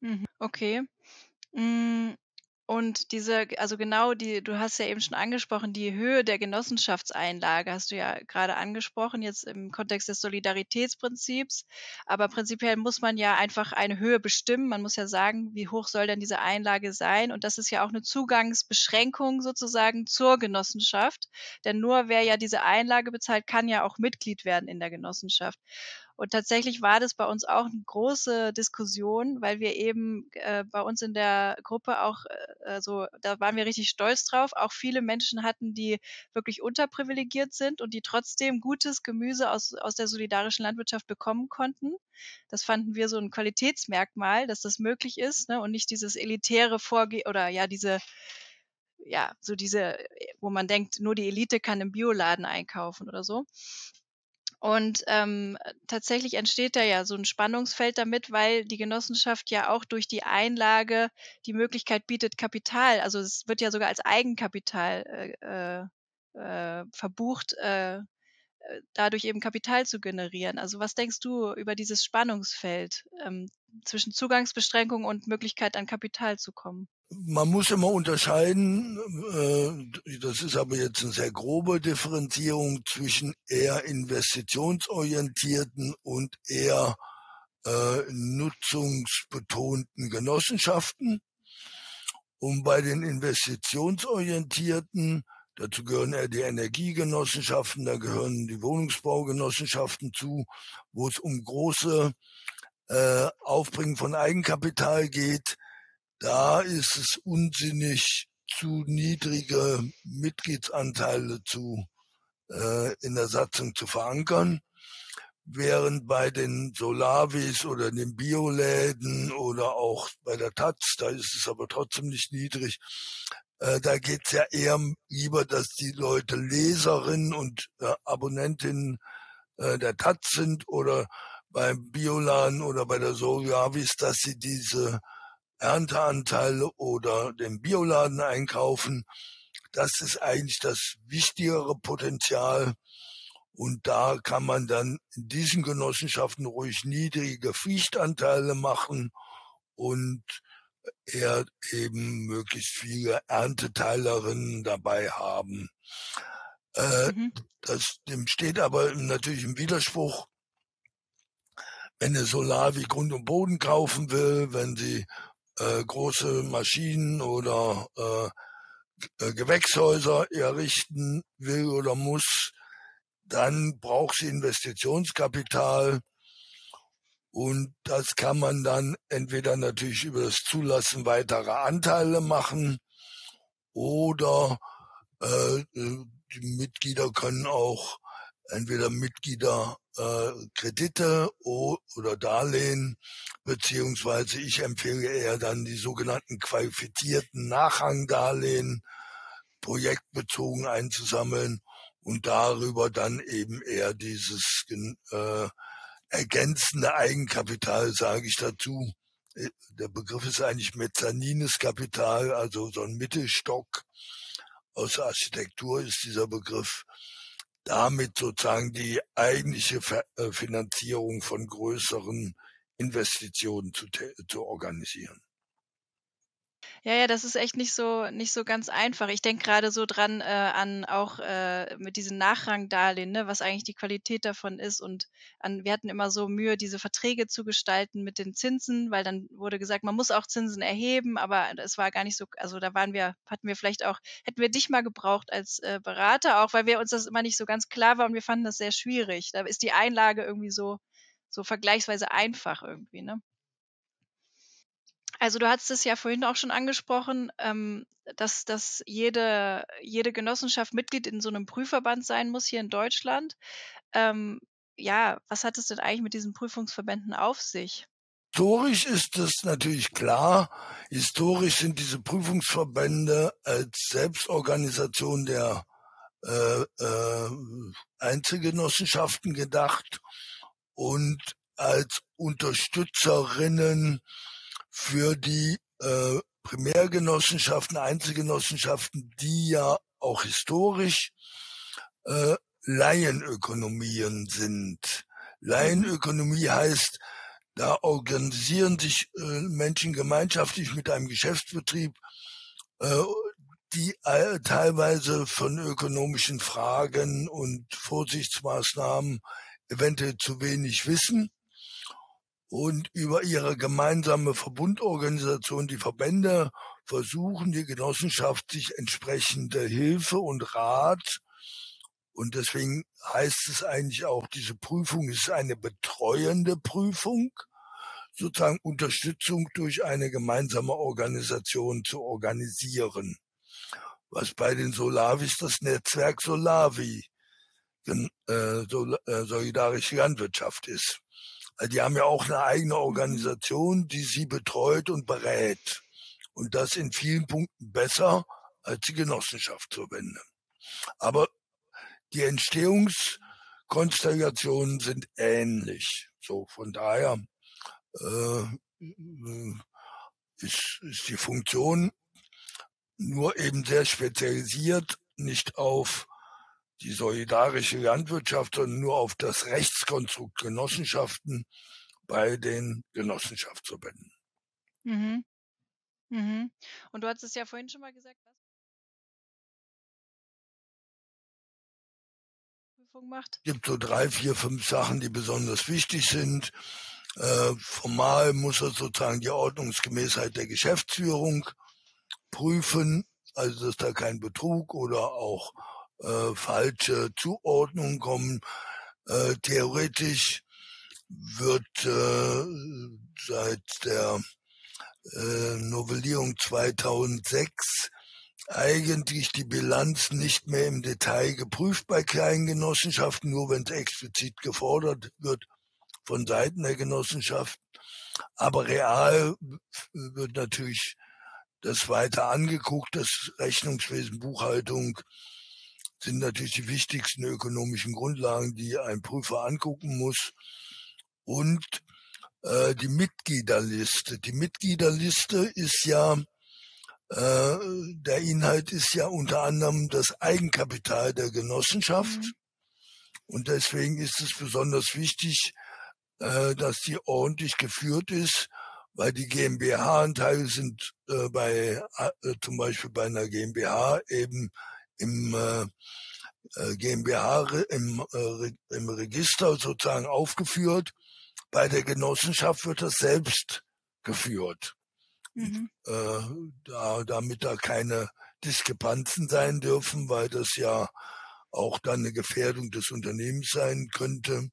Speaker 2: Mhm. Okay. Und diese, also genau die, du hast ja eben schon angesprochen, die Höhe der Genossenschaftseinlage hast du ja gerade angesprochen, jetzt im Kontext des Solidaritätsprinzips. Aber prinzipiell muss man ja einfach eine Höhe bestimmen. Man muss ja sagen, wie hoch soll denn diese Einlage sein? Und das ist ja auch eine Zugangsbeschränkung sozusagen zur Genossenschaft. Denn nur wer ja diese Einlage bezahlt, kann ja auch Mitglied werden in der Genossenschaft. Und tatsächlich war das bei uns auch eine große Diskussion, weil wir eben äh, bei uns in der Gruppe auch, äh, also da waren wir richtig stolz drauf, auch viele Menschen hatten, die wirklich unterprivilegiert sind und die trotzdem gutes Gemüse aus, aus der solidarischen Landwirtschaft bekommen konnten. Das fanden wir so ein Qualitätsmerkmal, dass das möglich ist ne? und nicht dieses elitäre Vorgehen oder ja, diese ja, so diese, wo man denkt, nur die Elite kann im Bioladen einkaufen oder so. Und ähm, tatsächlich entsteht da ja so ein Spannungsfeld damit, weil die Genossenschaft ja auch durch die Einlage die Möglichkeit bietet, Kapital, also es wird ja sogar als Eigenkapital äh, äh, verbucht, äh, äh, dadurch eben Kapital zu generieren. Also was denkst du über dieses Spannungsfeld ähm, zwischen Zugangsbeschränkung und Möglichkeit an Kapital zu kommen?
Speaker 3: Man muss immer unterscheiden, äh, das ist aber jetzt eine sehr grobe Differenzierung zwischen eher investitionsorientierten und eher äh, nutzungsbetonten Genossenschaften. Und bei den investitionsorientierten, dazu gehören eher die Energiegenossenschaften, da gehören die Wohnungsbaugenossenschaften zu, wo es um große äh, Aufbringen von Eigenkapital geht, da ist es unsinnig, zu niedrige Mitgliedsanteile zu äh, in der Satzung zu verankern, während bei den Solavis oder den Bioläden oder auch bei der Taz, da ist es aber trotzdem nicht niedrig, äh, da geht's ja eher lieber, dass die Leute Leserinnen und äh, Abonnentinnen äh, der Taz sind oder beim Bioladen oder bei der Solavis, dass sie diese Ernteanteile oder den Bioladen einkaufen. Das ist eigentlich das wichtigere Potenzial. Und da kann man dann in diesen Genossenschaften ruhig niedrige Pflichtanteile machen und eher eben möglichst viele Ernteteilerinnen dabei haben. Äh, mhm. Das dem steht aber natürlich im Widerspruch, wenn eine Solar wie Grund und Boden kaufen will, wenn sie äh, große Maschinen oder äh, äh, Gewächshäuser errichten will oder muss, dann braucht sie Investitionskapital. Und das kann man dann entweder natürlich über das Zulassen weiterer Anteile machen oder äh, die Mitglieder können auch entweder Mitglieder äh, Kredite oder Darlehen, beziehungsweise ich empfehle eher dann die sogenannten qualifizierten Nachrangdarlehen, projektbezogen einzusammeln und darüber dann eben eher dieses äh, ergänzende Eigenkapital, sage ich dazu. Äh, der Begriff ist eigentlich mezzanines Kapital, also so ein Mittelstock. Aus der Architektur ist dieser Begriff damit sozusagen die eigentliche äh, Finanzierung von größeren Investitionen zu, zu organisieren.
Speaker 2: Ja, ja, das ist echt nicht so nicht so ganz einfach. Ich denke gerade so dran äh, an auch äh, mit diesen Nachrangdarlehen, ne, was eigentlich die Qualität davon ist. Und an, wir hatten immer so Mühe, diese Verträge zu gestalten mit den Zinsen, weil dann wurde gesagt, man muss auch Zinsen erheben, aber es war gar nicht so, also da waren wir, hatten wir vielleicht auch, hätten wir dich mal gebraucht als äh, Berater, auch weil wir uns das immer nicht so ganz klar war und wir fanden das sehr schwierig. Da ist die Einlage irgendwie so, so vergleichsweise einfach irgendwie, ne? Also du hattest es ja vorhin auch schon angesprochen, ähm, dass, dass jede, jede Genossenschaft Mitglied in so einem Prüfverband sein muss hier in Deutschland. Ähm, ja, was hat es denn eigentlich mit diesen Prüfungsverbänden auf sich?
Speaker 3: Historisch ist es natürlich klar. Historisch sind diese Prüfungsverbände als Selbstorganisation der äh, äh, Einzelgenossenschaften gedacht und als Unterstützerinnen für die äh, Primärgenossenschaften, Einzelgenossenschaften, die ja auch historisch äh, Laienökonomien sind. Laienökonomie heißt, da organisieren sich äh, Menschen gemeinschaftlich mit einem Geschäftsbetrieb, äh, die äh, teilweise von ökonomischen Fragen und Vorsichtsmaßnahmen eventuell zu wenig wissen und über ihre gemeinsame Verbundorganisation, die Verbände, versuchen die Genossenschaft sich entsprechende Hilfe und Rat und deswegen heißt es eigentlich auch, diese Prüfung ist eine betreuende Prüfung, sozusagen Unterstützung durch eine gemeinsame Organisation zu organisieren. Was bei den Solavis das Netzwerk Solavi, äh, äh, solidarische Landwirtschaft ist. Die haben ja auch eine eigene Organisation, die sie betreut und berät. Und das in vielen Punkten besser als die Genossenschaftsverbände. Aber die Entstehungskonstellationen sind ähnlich. So, von daher äh, ist, ist die Funktion nur eben sehr spezialisiert, nicht auf die solidarische Landwirtschaft, sondern nur auf das Rechtskonstrukt Genossenschaften bei den Genossenschaftsverbänden.
Speaker 2: Mhm. Mhm. Und du hast es ja vorhin schon mal gesagt, was Prüfung macht?
Speaker 3: Es gibt so drei, vier, fünf Sachen, die besonders wichtig sind. Äh, formal muss er sozusagen die Ordnungsgemäßheit der Geschäftsführung prüfen, also dass da kein Betrug oder auch äh, falsche Zuordnung kommen. Äh, theoretisch wird äh, seit der äh, Novellierung 2006 eigentlich die Bilanz nicht mehr im Detail geprüft bei kleinen Genossenschaften, nur wenn es explizit gefordert wird von Seiten der Genossenschaft. Aber real wird natürlich das weiter angeguckt, das Rechnungswesen, Buchhaltung, sind natürlich die wichtigsten ökonomischen Grundlagen, die ein Prüfer angucken muss. Und äh, die Mitgliederliste. Die Mitgliederliste ist ja, äh, der Inhalt ist ja unter anderem das Eigenkapital der Genossenschaft. Mhm. Und deswegen ist es besonders wichtig, äh, dass die ordentlich geführt ist, weil die GmbH-Anteile sind äh, bei äh, zum Beispiel bei einer GmbH eben im äh, äh GmbH im, äh, im Register sozusagen aufgeführt. Bei der Genossenschaft wird das selbst geführt. Mhm. Äh, da, damit da keine Diskrepanzen sein dürfen, weil das ja auch dann eine Gefährdung des Unternehmens sein könnte,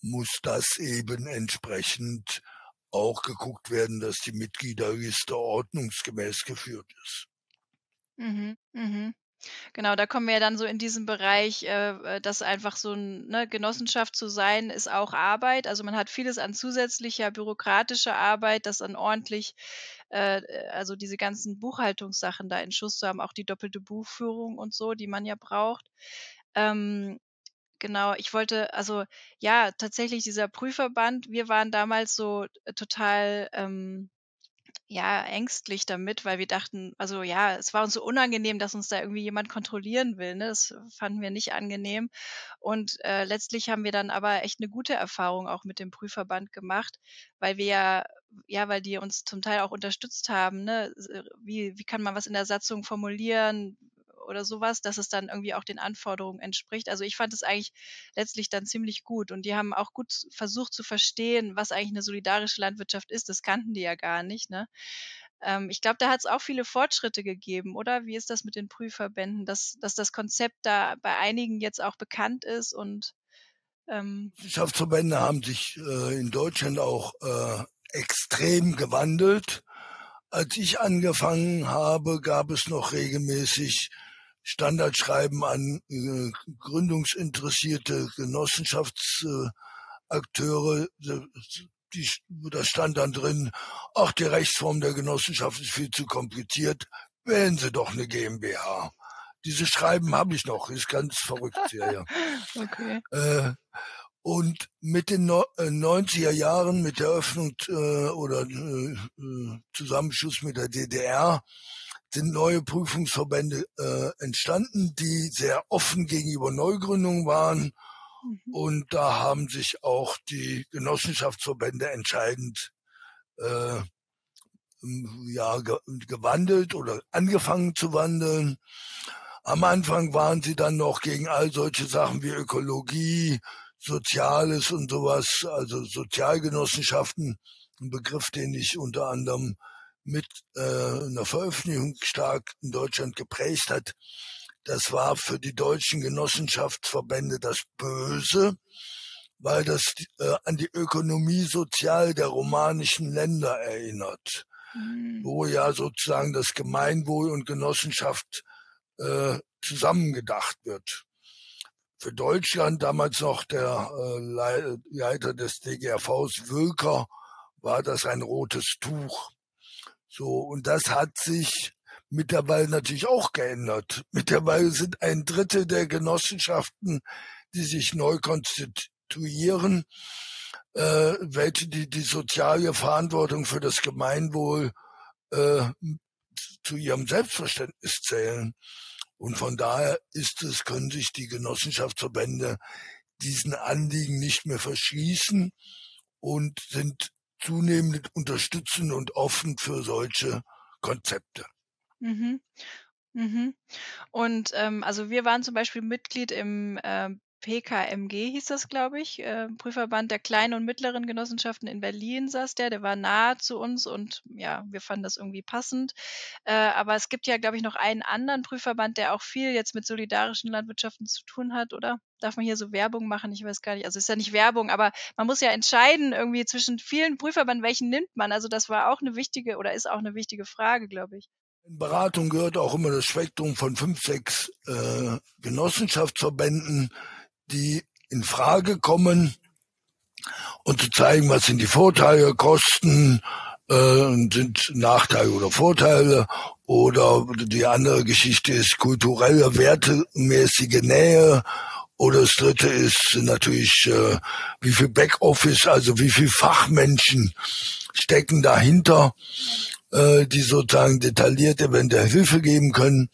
Speaker 3: muss das eben entsprechend auch geguckt werden, dass die Mitgliederliste ordnungsgemäß geführt ist.
Speaker 2: Mhm, mhm. Genau, da kommen wir ja dann so in diesen Bereich, äh, äh dass einfach so 'n ne, Genossenschaft zu sein, ist auch Arbeit. Also, man hat vieles an zusätzlicher bürokratischer Arbeit, das dann ordentlich äh, äh, also diese ganzen Buchhaltungssachen da in Schuss zu haben, auch die doppelte Buchführung und so, die man ja braucht. Ähm, genau, ich wollte also ja, tatsächlich dieser Prüfverband, wir waren damals so äh, total, ähm ja, ängstlich damit, weil wir dachten also ja, es war uns so unangenehm, dass uns da irgendwie jemand kontrollieren will, ne? Das fanden wir nicht angenehm. Und, äh, letztlich haben wir dann aber echt eine gute Erfahrung auch mit dem Prüfverband gemacht, weil wir ja ja, weil die uns zum Teil auch unterstützt haben, ne? wie wie kann man was in der Satzung formulieren? Oder sowas, dass es dann irgendwie auch den Anforderungen entspricht. Also ich fand es eigentlich letztlich dann ziemlich gut und die haben auch gut versucht zu verstehen, was eigentlich eine solidarische Landwirtschaft ist. Das kannten die ja gar nicht. Ne? Ähm, ich glaube, da hat es auch viele Fortschritte gegeben, oder? Wie ist das mit den Prüfverbänden, dass, dass das Konzept da bei einigen jetzt auch bekannt ist und
Speaker 3: ähm haben sich äh, in Deutschland auch äh, extrem gewandelt. Als ich angefangen habe, gab es noch regelmäßig Standardschreiben an äh, gründungsinteressierte Genossenschaftsakteure. Äh, die, da stand dann drin, ach, die Rechtsform der Genossenschaft ist viel zu kompliziert, wählen Sie doch eine GmbH. Diese Schreiben habe ich noch, ist ganz verrückt hier. Ja. okay. Äh, und mit den 90er äh, Jahren, mit der Öffnung äh, oder äh, äh Zusammenschluss mit der DDR, sind neue Prüfungsverbände äh, entstanden, die sehr offen gegenüber Neugründungen waren. Mhm. Und da haben sich auch die Genossenschaftsverbände entscheidend äh, ja, ge gewandelt oder angefangen zu wandeln. Am Anfang waren sie dann noch gegen all solche Sachen wie Ökologie, Soziales und sowas, also Sozialgenossenschaften, ein Begriff, den ich unter anderem mit äh, einer Veröffentlichung stark in Deutschland geprägt hat. Das war für die deutschen Genossenschaftsverbände das Böse, weil das äh, an die Ökonomie sozial der romanischen Länder erinnert, mhm. wo ja sozusagen das Gemeinwohl und Genossenschaft äh, zusammengedacht wird. Für Deutschland damals noch der äh, Leiter des DGRVs Wölker war das ein rotes Tuch. So, und das hat sich mittlerweile natürlich auch geändert. Mittlerweile sind ein Drittel der Genossenschaften, die sich neu konstituieren, äh, welche die, die soziale Verantwortung für das Gemeinwohl äh, zu ihrem Selbstverständnis zählen. Und von daher ist es, können sich die Genossenschaftsverbände diesen Anliegen nicht mehr verschließen und sind zunehmend unterstützen und offen für solche Konzepte.
Speaker 2: Mhm. Mhm. Und ähm, also wir waren zum Beispiel Mitglied im äh, PKMG hieß das, glaube ich, äh, Prüfverband der kleinen und mittleren Genossenschaften in Berlin saß der, der war nahe zu uns und ja, wir fanden das irgendwie passend. Äh, aber es gibt ja, glaube ich, noch einen anderen Prüfverband, der auch viel jetzt mit solidarischen Landwirtschaften zu tun hat, oder? Darf man hier so Werbung machen? Ich weiß gar nicht. Also ist ja nicht Werbung, aber man muss ja entscheiden irgendwie zwischen vielen Prüfverbanden, welchen nimmt man. Also das war auch eine wichtige oder ist auch eine wichtige Frage, glaube ich.
Speaker 3: In Beratung gehört auch immer das Spektrum von fünf, sechs äh, Genossenschaftsverbänden die in Frage kommen und zu zeigen, was sind die Vorteile, Kosten, äh, sind Nachteile oder Vorteile oder die andere Geschichte ist kulturelle, wertemäßige Nähe oder das dritte ist natürlich, äh, wie viel Backoffice, also wie viel Fachmenschen stecken dahinter, äh, die sozusagen detailliert eventuell Hilfe geben können.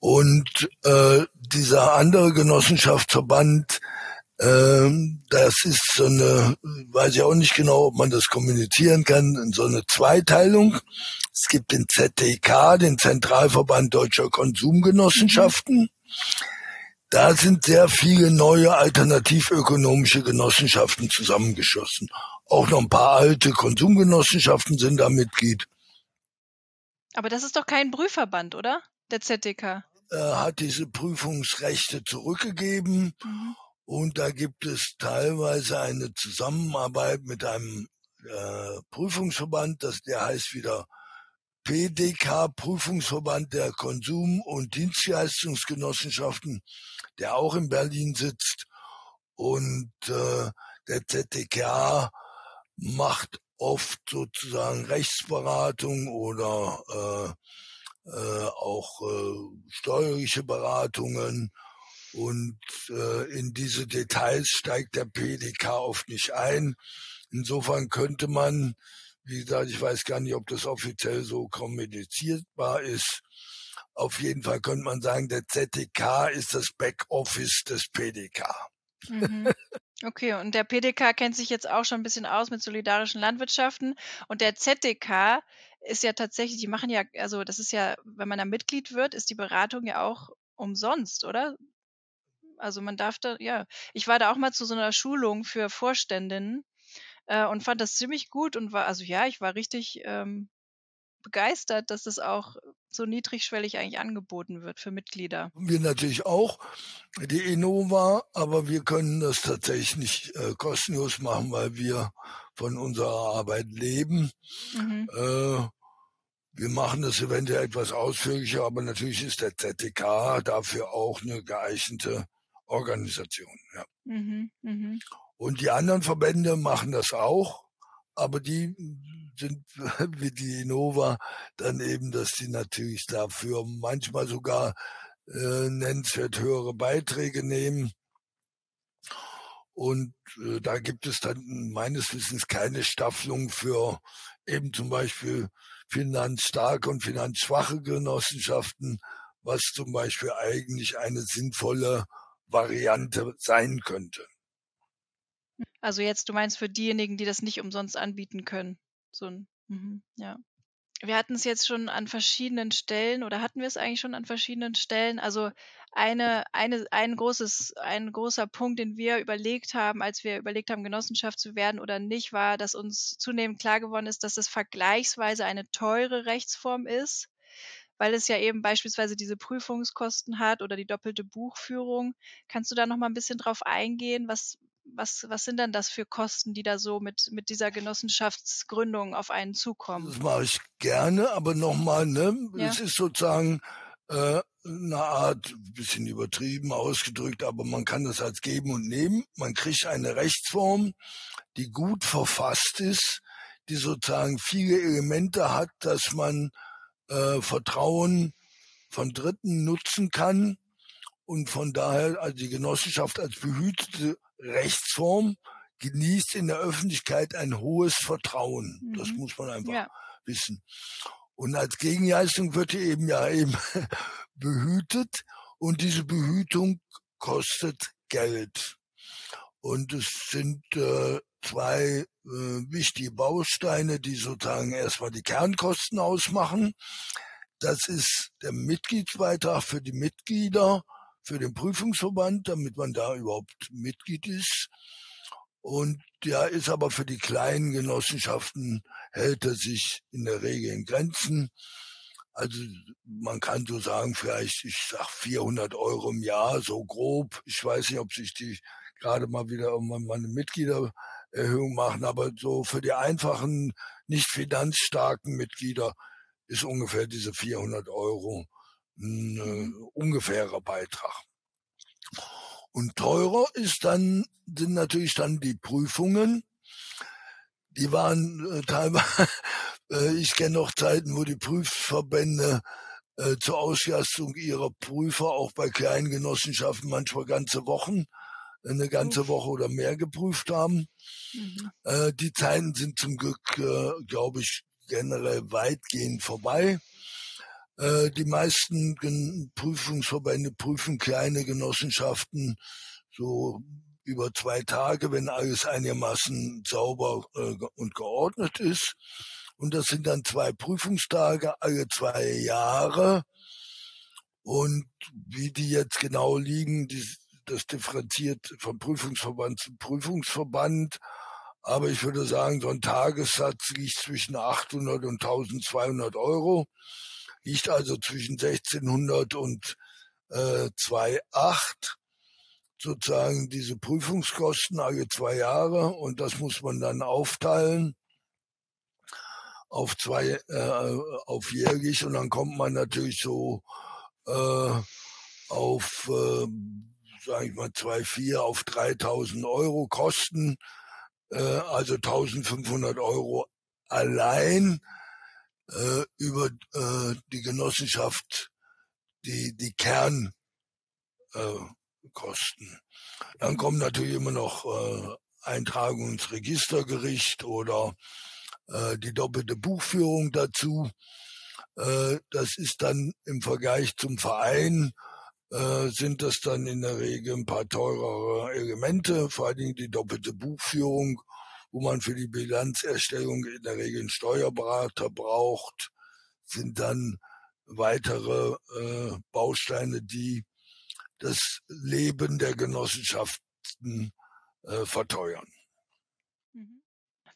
Speaker 3: Und äh, dieser andere Genossenschaftsverband, äh, das ist so eine, weiß ich auch nicht genau, ob man das kommunizieren kann, so eine Zweiteilung. Es gibt den ZTK, den Zentralverband Deutscher Konsumgenossenschaften. Da sind sehr viele neue alternativökonomische Genossenschaften zusammengeschossen. Auch noch ein paar alte Konsumgenossenschaften sind da Mitglied.
Speaker 2: Aber das ist doch kein Prüfverband, oder? Der ZTK.
Speaker 3: Äh, hat diese Prüfungsrechte zurückgegeben. Mhm. Und da gibt es teilweise eine Zusammenarbeit mit einem äh, Prüfungsverband, das, der heißt wieder PDK, Prüfungsverband der Konsum- und Dienstleistungsgenossenschaften, der auch in Berlin sitzt. Und äh, der ZDK macht oft sozusagen Rechtsberatung oder äh, äh, auch äh, steuerliche Beratungen. Und äh, in diese Details steigt der PDK oft nicht ein. Insofern könnte man, wie gesagt, ich weiß gar nicht, ob das offiziell so kommunizierbar ist. Auf jeden Fall könnte man sagen, der ZDK ist das Backoffice des PDK.
Speaker 2: Mhm. Okay, und der PDK kennt sich jetzt auch schon ein bisschen aus mit solidarischen Landwirtschaften. Und der ZDK ist ja tatsächlich, die machen ja, also das ist ja, wenn man da Mitglied wird, ist die Beratung ja auch umsonst, oder? Also man darf da, ja, ich war da auch mal zu so einer Schulung für Vorständinnen äh, und fand das ziemlich gut und war, also ja, ich war richtig ähm, begeistert, dass das auch so niedrigschwellig eigentlich angeboten wird für Mitglieder.
Speaker 3: Wir natürlich auch, die Innova, aber wir können das tatsächlich nicht äh, kostenlos machen, weil wir von unserer Arbeit leben. Mhm. Äh, wir machen das eventuell etwas ausführlicher, aber natürlich ist der ZDK dafür auch eine geeignete Organisation. Ja. Mhm, mh. Und die anderen Verbände machen das auch, aber die sind wie die Innova dann eben, dass die natürlich dafür manchmal sogar äh, nennenswert höhere Beiträge nehmen. Und äh, da gibt es dann meines Wissens keine Staffelung für eben zum Beispiel finanzstarke und finanzschwache Genossenschaften, was zum Beispiel eigentlich eine sinnvolle Variante sein könnte.
Speaker 2: Also jetzt, du meinst für diejenigen, die das nicht umsonst anbieten können. So ein, mhm, ja. Wir hatten es jetzt schon an verschiedenen Stellen oder hatten wir es eigentlich schon an verschiedenen Stellen? Also eine, eine, ein großes, ein großer Punkt, den wir überlegt haben, als wir überlegt haben, Genossenschaft zu werden oder nicht, war, dass uns zunehmend klar geworden ist, dass es vergleichsweise eine teure Rechtsform ist, weil es ja eben beispielsweise diese Prüfungskosten hat oder die doppelte Buchführung. Kannst du da noch mal ein bisschen drauf eingehen? Was, was, was sind denn das für Kosten, die da so mit, mit dieser Genossenschaftsgründung auf einen zukommen?
Speaker 3: Das mache ich gerne, aber nochmal, ne? Ja. Es ist sozusagen äh, eine Art, bisschen übertrieben ausgedrückt, aber man kann das als geben und nehmen. Man kriegt eine Rechtsform, die gut verfasst ist, die sozusagen viele Elemente hat, dass man äh, Vertrauen von Dritten nutzen kann und von daher also die Genossenschaft als behütete Rechtsform genießt in der Öffentlichkeit ein hohes Vertrauen. Mhm. Das muss man einfach ja. wissen. Und als Gegenleistung wird eben ja eben behütet und diese Behütung kostet Geld. Und es sind äh, zwei äh, wichtige Bausteine, die sozusagen erstmal die Kernkosten ausmachen. Das ist der Mitgliedsbeitrag für die Mitglieder für den Prüfungsverband, damit man da überhaupt Mitglied ist. Und ja, ist aber für die kleinen Genossenschaften hält er sich in der Regel in Grenzen. Also man kann so sagen, vielleicht, ich sag 400 Euro im Jahr, so grob. Ich weiß nicht, ob sich die gerade mal wieder irgendwann mal eine Mitgliedererhöhung machen, aber so für die einfachen, nicht finanzstarken Mitglieder ist ungefähr diese 400 Euro ein äh, ungefährer Beitrag. Und teurer ist dann, sind natürlich dann die Prüfungen. Die waren äh, teilweise, äh, ich kenne noch Zeiten, wo die Prüfverbände äh, zur Auslastung ihrer Prüfer auch bei kleinen Genossenschaften manchmal ganze Wochen, eine ganze Woche oder mehr geprüft haben. Mhm. Äh, die Zeiten sind zum Glück, äh, glaube ich, generell weitgehend vorbei. Äh, die meisten Prüfungsverbände prüfen kleine Genossenschaften so über zwei Tage, wenn alles einigermaßen sauber äh, und geordnet ist. Und das sind dann zwei Prüfungstage alle zwei Jahre. Und wie die jetzt genau liegen, die, das differenziert von Prüfungsverband zu Prüfungsverband. Aber ich würde sagen, so ein Tagessatz liegt zwischen 800 und 1200 Euro liegt also zwischen 1600 und äh, 2,8 sozusagen diese Prüfungskosten alle zwei Jahre und das muss man dann aufteilen auf zwei, äh, auf jährlich und dann kommt man natürlich so äh, auf, äh, sage ich mal, zwei vier auf 3000 Euro Kosten, äh, also 1500 Euro allein äh, über äh, die Genossenschaft, die, die Kernkosten. Äh, Dann kommen natürlich immer noch äh, Eintragung ins Registergericht oder äh, die doppelte Buchführung dazu. Äh, das ist dann im Vergleich zum Verein äh, sind das dann in der Regel ein paar teurere Elemente, vor allen Dingen die doppelte Buchführung, wo man für die Bilanzerstellung in der Regel einen Steuerberater braucht, sind dann weitere äh, Bausteine, die das Leben der Genossenschaften äh, verteuern.
Speaker 2: Mhm.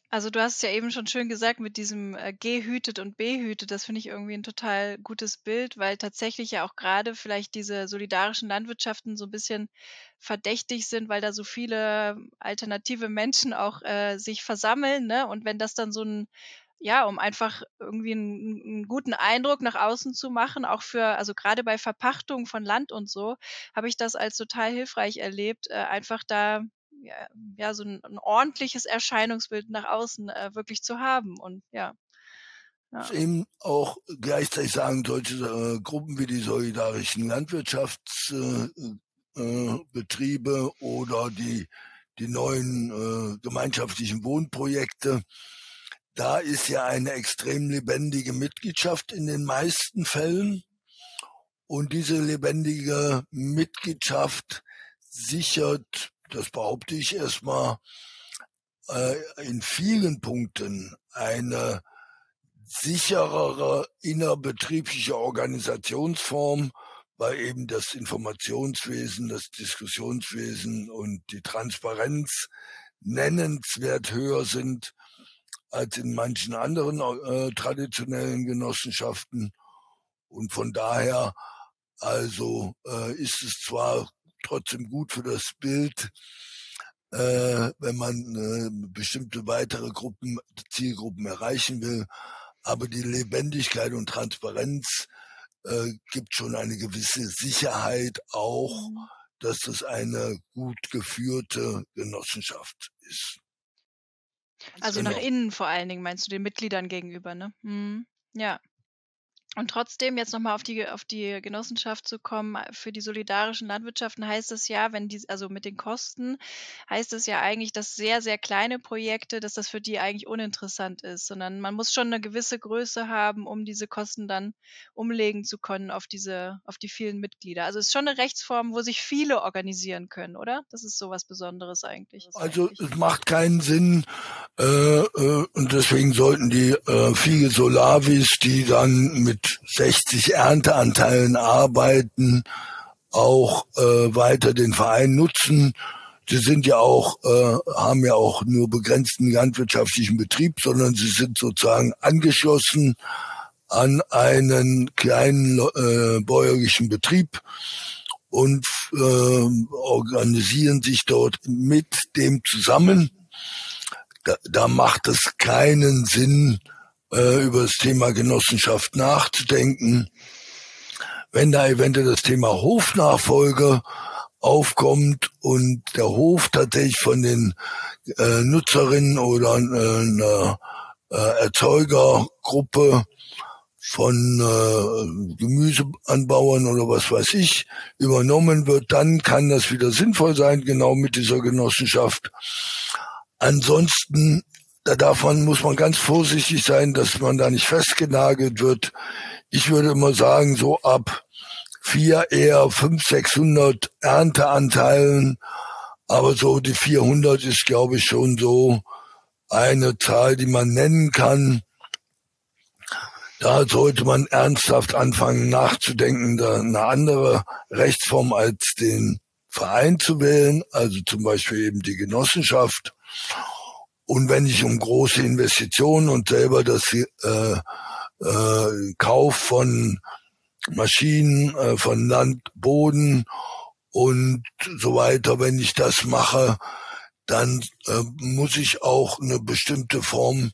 Speaker 2: Also du hast ja eben schon schön gesagt mit diesem äh, gehütet und behütet. Das finde ich irgendwie ein total gutes Bild, weil tatsächlich ja auch gerade vielleicht diese solidarischen Landwirtschaften so ein bisschen verdächtig sind, weil da so viele alternative Menschen auch äh, sich versammeln. Ne? Und wenn das dann so ein ja, um einfach irgendwie einen, einen, guten Eindruck nach außen zu machen, auch für, also gerade bei Verpachtung von Land und so, habe ich das als total hilfreich erlebt, äh, einfach da ja, so ein, ein, ordentliches Erscheinungsbild nach außen äh, wirklich zu haben und ja.
Speaker 3: ja. Eben auch gleichzeitig sagen, solche äh, Gruppen wie die solidarischen Landwirtschaftsbetriebe äh, äh, oder die, die neuen äh, gemeinschaftlichen Wohnprojekte, da ist ja eine extrem lebendige Mitgliedschaft in den meisten Fällen. Und diese lebendige Mitgliedschaft sichert das behaupte ich erstmal, äh, in vielen Punkten eine sicherere innerbetriebliche Organisationsform, weil eben das Informationswesen, das Diskussionswesen und die Transparenz nennenswert höher sind als in manchen anderen äh, traditionellen Genossenschaften. Und von daher also äh, ist es zwar trotzdem gut für das Bild, äh, wenn man äh, bestimmte weitere Gruppen, Zielgruppen erreichen will. Aber die Lebendigkeit und Transparenz äh, gibt schon eine gewisse Sicherheit auch, mhm. dass das eine gut geführte Genossenschaft ist.
Speaker 2: Also genau. nach innen vor allen Dingen meinst du den Mitgliedern gegenüber, ne? Mhm. Ja. Und trotzdem jetzt nochmal auf die, auf die Genossenschaft zu kommen, für die solidarischen Landwirtschaften heißt es ja, wenn die, also mit den Kosten, heißt es ja eigentlich, dass sehr, sehr kleine Projekte, dass das für die eigentlich uninteressant ist, sondern man muss schon eine gewisse Größe haben, um diese Kosten dann umlegen zu können auf diese, auf die vielen Mitglieder. Also es ist schon eine Rechtsform, wo sich viele organisieren können, oder? Das ist so was Besonderes eigentlich.
Speaker 3: Also es macht keinen Sinn, äh, äh, und deswegen sollten die äh, viele Solavis, die dann mit 60 Ernteanteilen arbeiten, auch äh, weiter den Verein nutzen. Sie sind ja auch, äh, haben ja auch nur begrenzten landwirtschaftlichen Betrieb, sondern sie sind sozusagen angeschlossen an einen kleinen äh, bäuerlichen Betrieb und äh, organisieren sich dort mit dem zusammen. Da, da macht es keinen Sinn, äh, über das Thema Genossenschaft nachzudenken. Wenn da eventuell das Thema Hofnachfolge aufkommt und der Hof tatsächlich von den äh, Nutzerinnen oder äh, einer äh, Erzeugergruppe von äh, Gemüseanbauern oder was weiß ich übernommen wird, dann kann das wieder sinnvoll sein, genau mit dieser Genossenschaft. Ansonsten da davon muss man ganz vorsichtig sein, dass man da nicht festgenagelt wird. Ich würde immer sagen, so ab vier, eher fünf, sechshundert Ernteanteilen. Aber so die 400 ist, glaube ich, schon so eine Zahl, die man nennen kann. Da sollte man ernsthaft anfangen nachzudenken, da eine andere Rechtsform als den Verein zu wählen, also zum Beispiel eben die Genossenschaft. Und wenn ich um große Investitionen und selber das äh, äh, Kauf von Maschinen, äh, von Land, Boden und so weiter, wenn ich das mache, dann äh, muss ich auch eine bestimmte Form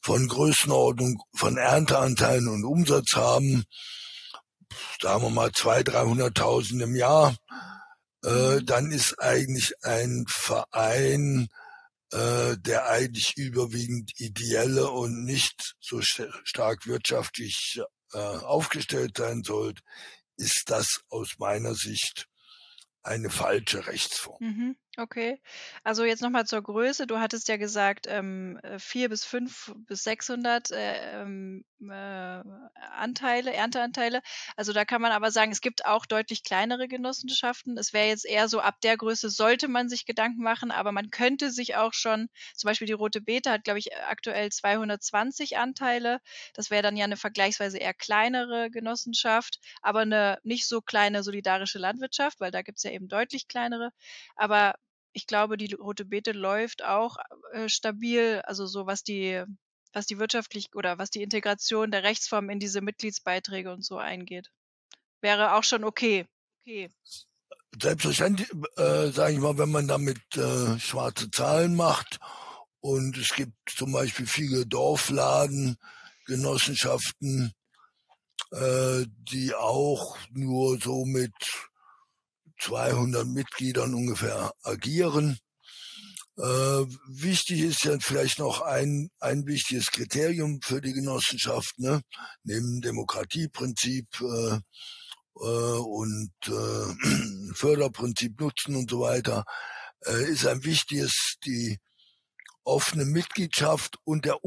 Speaker 3: von Größenordnung von Ernteanteilen und Umsatz haben, sagen wir mal zwei, dreihunderttausend im Jahr, äh, mhm. dann ist eigentlich ein Verein, äh, der eigentlich überwiegend ideelle und nicht so stark wirtschaftlich äh, aufgestellt sein sollte, ist das aus meiner Sicht eine falsche Rechtsform.
Speaker 2: Mhm. Okay. Also jetzt nochmal zur Größe. Du hattest ja gesagt, ähm, 4 äh, bis 5 bis 600 äh, ähm, äh, Anteile, Ernteanteile. Also da kann man aber sagen, es gibt auch deutlich kleinere Genossenschaften. Es wäre jetzt eher so, ab der Größe sollte man sich Gedanken machen, aber man könnte sich auch schon, zum Beispiel die Rote Beta hat, glaube ich, aktuell 220 Anteile. Das wäre dann ja eine vergleichsweise eher kleinere Genossenschaft, aber eine nicht so kleine solidarische Landwirtschaft, weil da gibt es ja eben deutlich kleinere. Aber ich glaube, die Rote Beete läuft auch äh, stabil, also so was die, was die wirtschaftlich oder was die Integration der Rechtsform in diese Mitgliedsbeiträge und so eingeht. Wäre auch schon okay. Okay.
Speaker 3: Selbstverständlich, äh, sage ich mal, wenn man damit äh, schwarze Zahlen macht und es gibt zum Beispiel viele Dorfladen, Genossenschaften, äh, die auch nur so mit 200 Mitgliedern ungefähr agieren. Äh, wichtig ist ja vielleicht noch ein, ein wichtiges Kriterium für die Genossenschaft, ne? neben Demokratieprinzip äh, äh, und äh, Förderprinzip Nutzen und so weiter, äh, ist ein wichtiges die offene Mitgliedschaft und der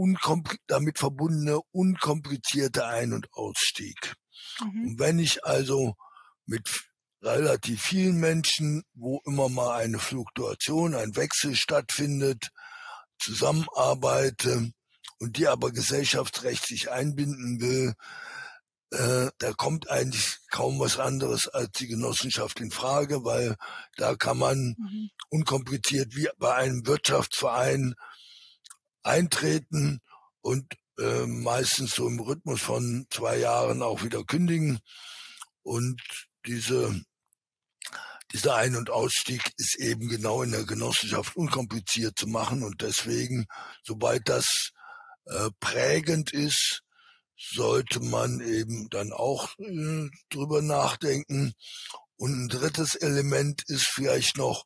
Speaker 3: damit verbundene unkomplizierte Ein- und Ausstieg. Mhm. Und wenn ich also mit relativ vielen Menschen, wo immer mal eine Fluktuation, ein Wechsel stattfindet, zusammenarbeite und die aber gesellschaftsrechtlich einbinden will, äh, da kommt eigentlich kaum was anderes als die Genossenschaft in Frage, weil da kann man mhm. unkompliziert wie bei einem Wirtschaftsverein eintreten und äh, meistens so im Rhythmus von zwei Jahren auch wieder kündigen. Und diese dieser Ein- und Ausstieg ist eben genau in der Genossenschaft unkompliziert zu machen und deswegen, sobald das äh, prägend ist, sollte man eben dann auch äh, drüber nachdenken. Und ein drittes Element ist vielleicht noch,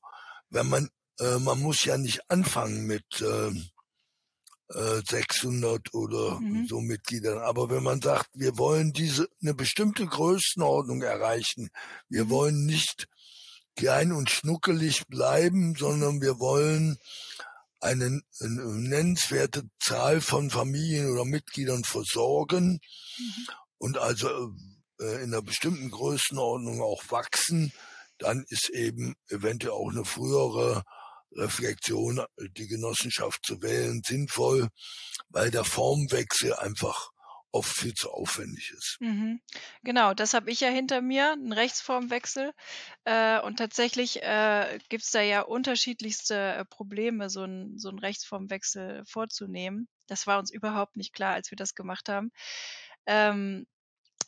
Speaker 3: wenn man, äh, man muss ja nicht anfangen mit äh, 600 äh, oder mhm. so Mitgliedern. Aber wenn man sagt, wir wollen diese eine bestimmte Größenordnung erreichen, wir mhm. wollen nicht klein und schnuckelig bleiben, sondern wir wollen eine, eine nennenswerte Zahl von Familien oder Mitgliedern versorgen mhm. und also äh, in einer bestimmten Größenordnung auch wachsen, dann ist eben eventuell auch eine frühere Reflexion, die Genossenschaft zu wählen, sinnvoll, weil der Formwechsel einfach oft viel zu aufwendig ist.
Speaker 2: Mhm. Genau, das habe ich ja hinter mir, einen Rechtsformwechsel. Äh, und tatsächlich äh, gibt es da ja unterschiedlichste äh, Probleme, so einen so Rechtsformwechsel vorzunehmen. Das war uns überhaupt nicht klar, als wir das gemacht haben. Ähm,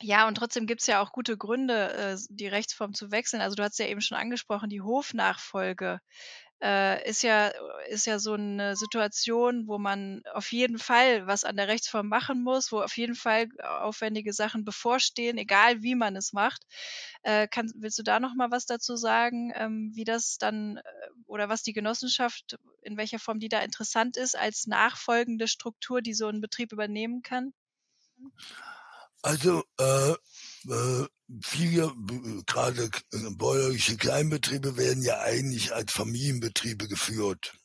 Speaker 2: ja, und trotzdem gibt es ja auch gute Gründe, äh, die Rechtsform zu wechseln. Also du hast ja eben schon angesprochen, die Hofnachfolge äh, ist ja ist ja so eine Situation, wo man auf jeden Fall was an der Rechtsform machen muss, wo auf jeden Fall aufwendige Sachen bevorstehen, egal wie man es macht. Äh, kann, willst du da noch mal was dazu sagen, ähm, wie das dann äh, oder was die Genossenschaft, in welcher Form die da interessant ist als nachfolgende Struktur, die so ein Betrieb übernehmen kann?
Speaker 3: Also äh, äh, viele, gerade bäuerliche Kleinbetriebe werden ja eigentlich als Familienbetriebe geführt.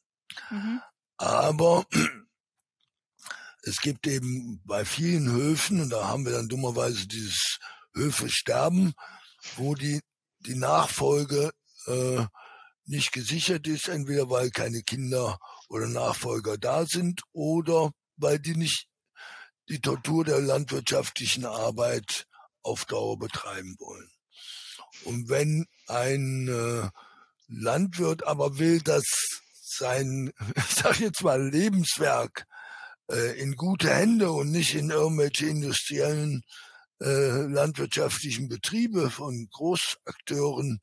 Speaker 3: Mhm. Aber es gibt eben bei vielen Höfen, und da haben wir dann dummerweise dieses Höfe sterben, wo die, die Nachfolge äh, nicht gesichert ist, entweder weil keine Kinder oder Nachfolger da sind oder weil die nicht die Tortur der landwirtschaftlichen Arbeit auf Dauer betreiben wollen. Und wenn ein äh, Landwirt aber will, dass sein, ich sag jetzt mal, Lebenswerk äh, in gute Hände und nicht in irgendwelche industriellen äh, landwirtschaftlichen Betriebe von Großakteuren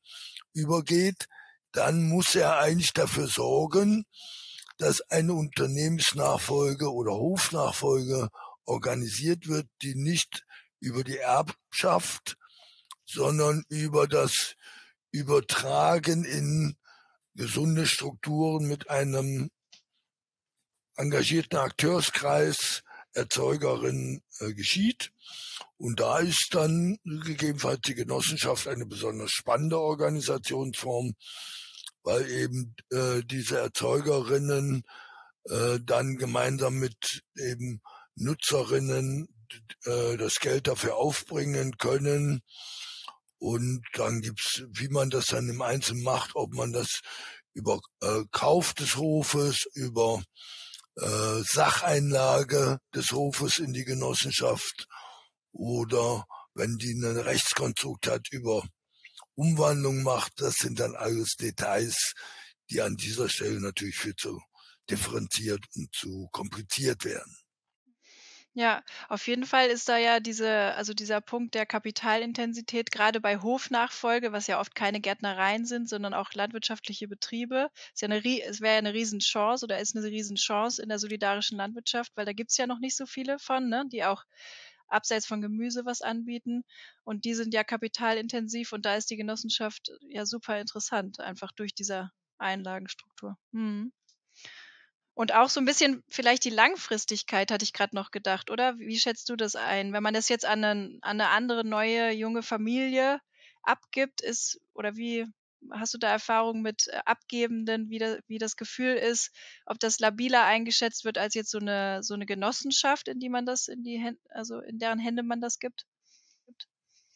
Speaker 3: übergeht, dann muss er eigentlich dafür sorgen, dass eine Unternehmensnachfolge oder Hofnachfolge organisiert wird, die nicht über die Erbschaft, sondern über das Übertragen in gesunde Strukturen mit einem engagierten Akteurskreis Erzeugerin äh, geschieht. Und da ist dann gegebenenfalls die Genossenschaft eine besonders spannende Organisationsform, weil eben äh, diese Erzeugerinnen äh, dann gemeinsam mit eben Nutzerinnen äh, das Geld dafür aufbringen können. Und dann gibt's, wie man das dann im Einzelnen macht, ob man das über äh, Kauf des Hofes, über äh, Sacheinlage des Hofes in die Genossenschaft oder wenn die eine Rechtskonstrukt hat über Umwandlung macht, das sind dann alles Details, die an dieser Stelle natürlich viel zu differenziert und zu kompliziert werden.
Speaker 2: Ja, auf jeden Fall ist da ja diese, also dieser Punkt der Kapitalintensität gerade bei Hofnachfolge, was ja oft keine Gärtnereien sind, sondern auch landwirtschaftliche Betriebe, ist ja eine, es wäre ja eine Riesenchance oder ist eine Riesenchance in der solidarischen Landwirtschaft, weil da gibt's ja noch nicht so viele von, ne, die auch abseits von Gemüse was anbieten. Und die sind ja kapitalintensiv und da ist die Genossenschaft ja super interessant, einfach durch diese Einlagenstruktur. Mhm. Und auch so ein bisschen vielleicht die Langfristigkeit hatte ich gerade noch gedacht, oder? Wie schätzt du das ein? Wenn man das jetzt an 'nen an 'ne andere neue junge Familie abgibt, ist oder wie hast du da Erfahrung mit, äh, Abgebenden, wie da wie das Gefühl ist, ob das labiler eingeschätzt wird als jetzt so eine so 'ne Genossenschaft, in die man das in die Hän also in deren Hände man das gibt?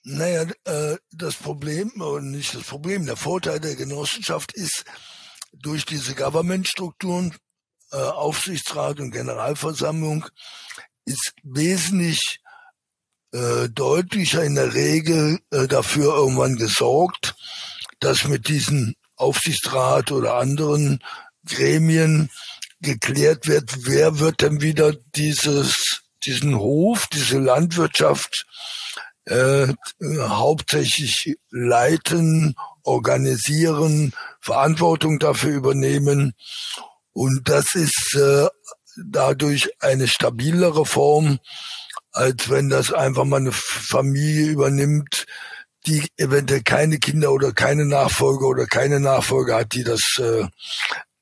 Speaker 3: Naja, äh, das Problem nicht das Problem, der Vorteil der Genossenschaft ist, durch diese Government-Strukturen äh, Aufsichtsrat und Generalversammlung ist wesentlich äh, deutlicher in der Regel äh, dafür irgendwann gesorgt, dass mit diesem Aufsichtsrat oder anderen Gremien geklärt wird, wer wird denn wieder dieses, diesen Hof, diese Landwirtschaft äh, hauptsächlich leiten, organisieren, Verantwortung dafür übernehmen und das ist äh, dadurch eine stabilere Form, als wenn das einfach mal eine Familie übernimmt, die eventuell keine Kinder oder keine Nachfolger oder keine Nachfolger hat, die das äh,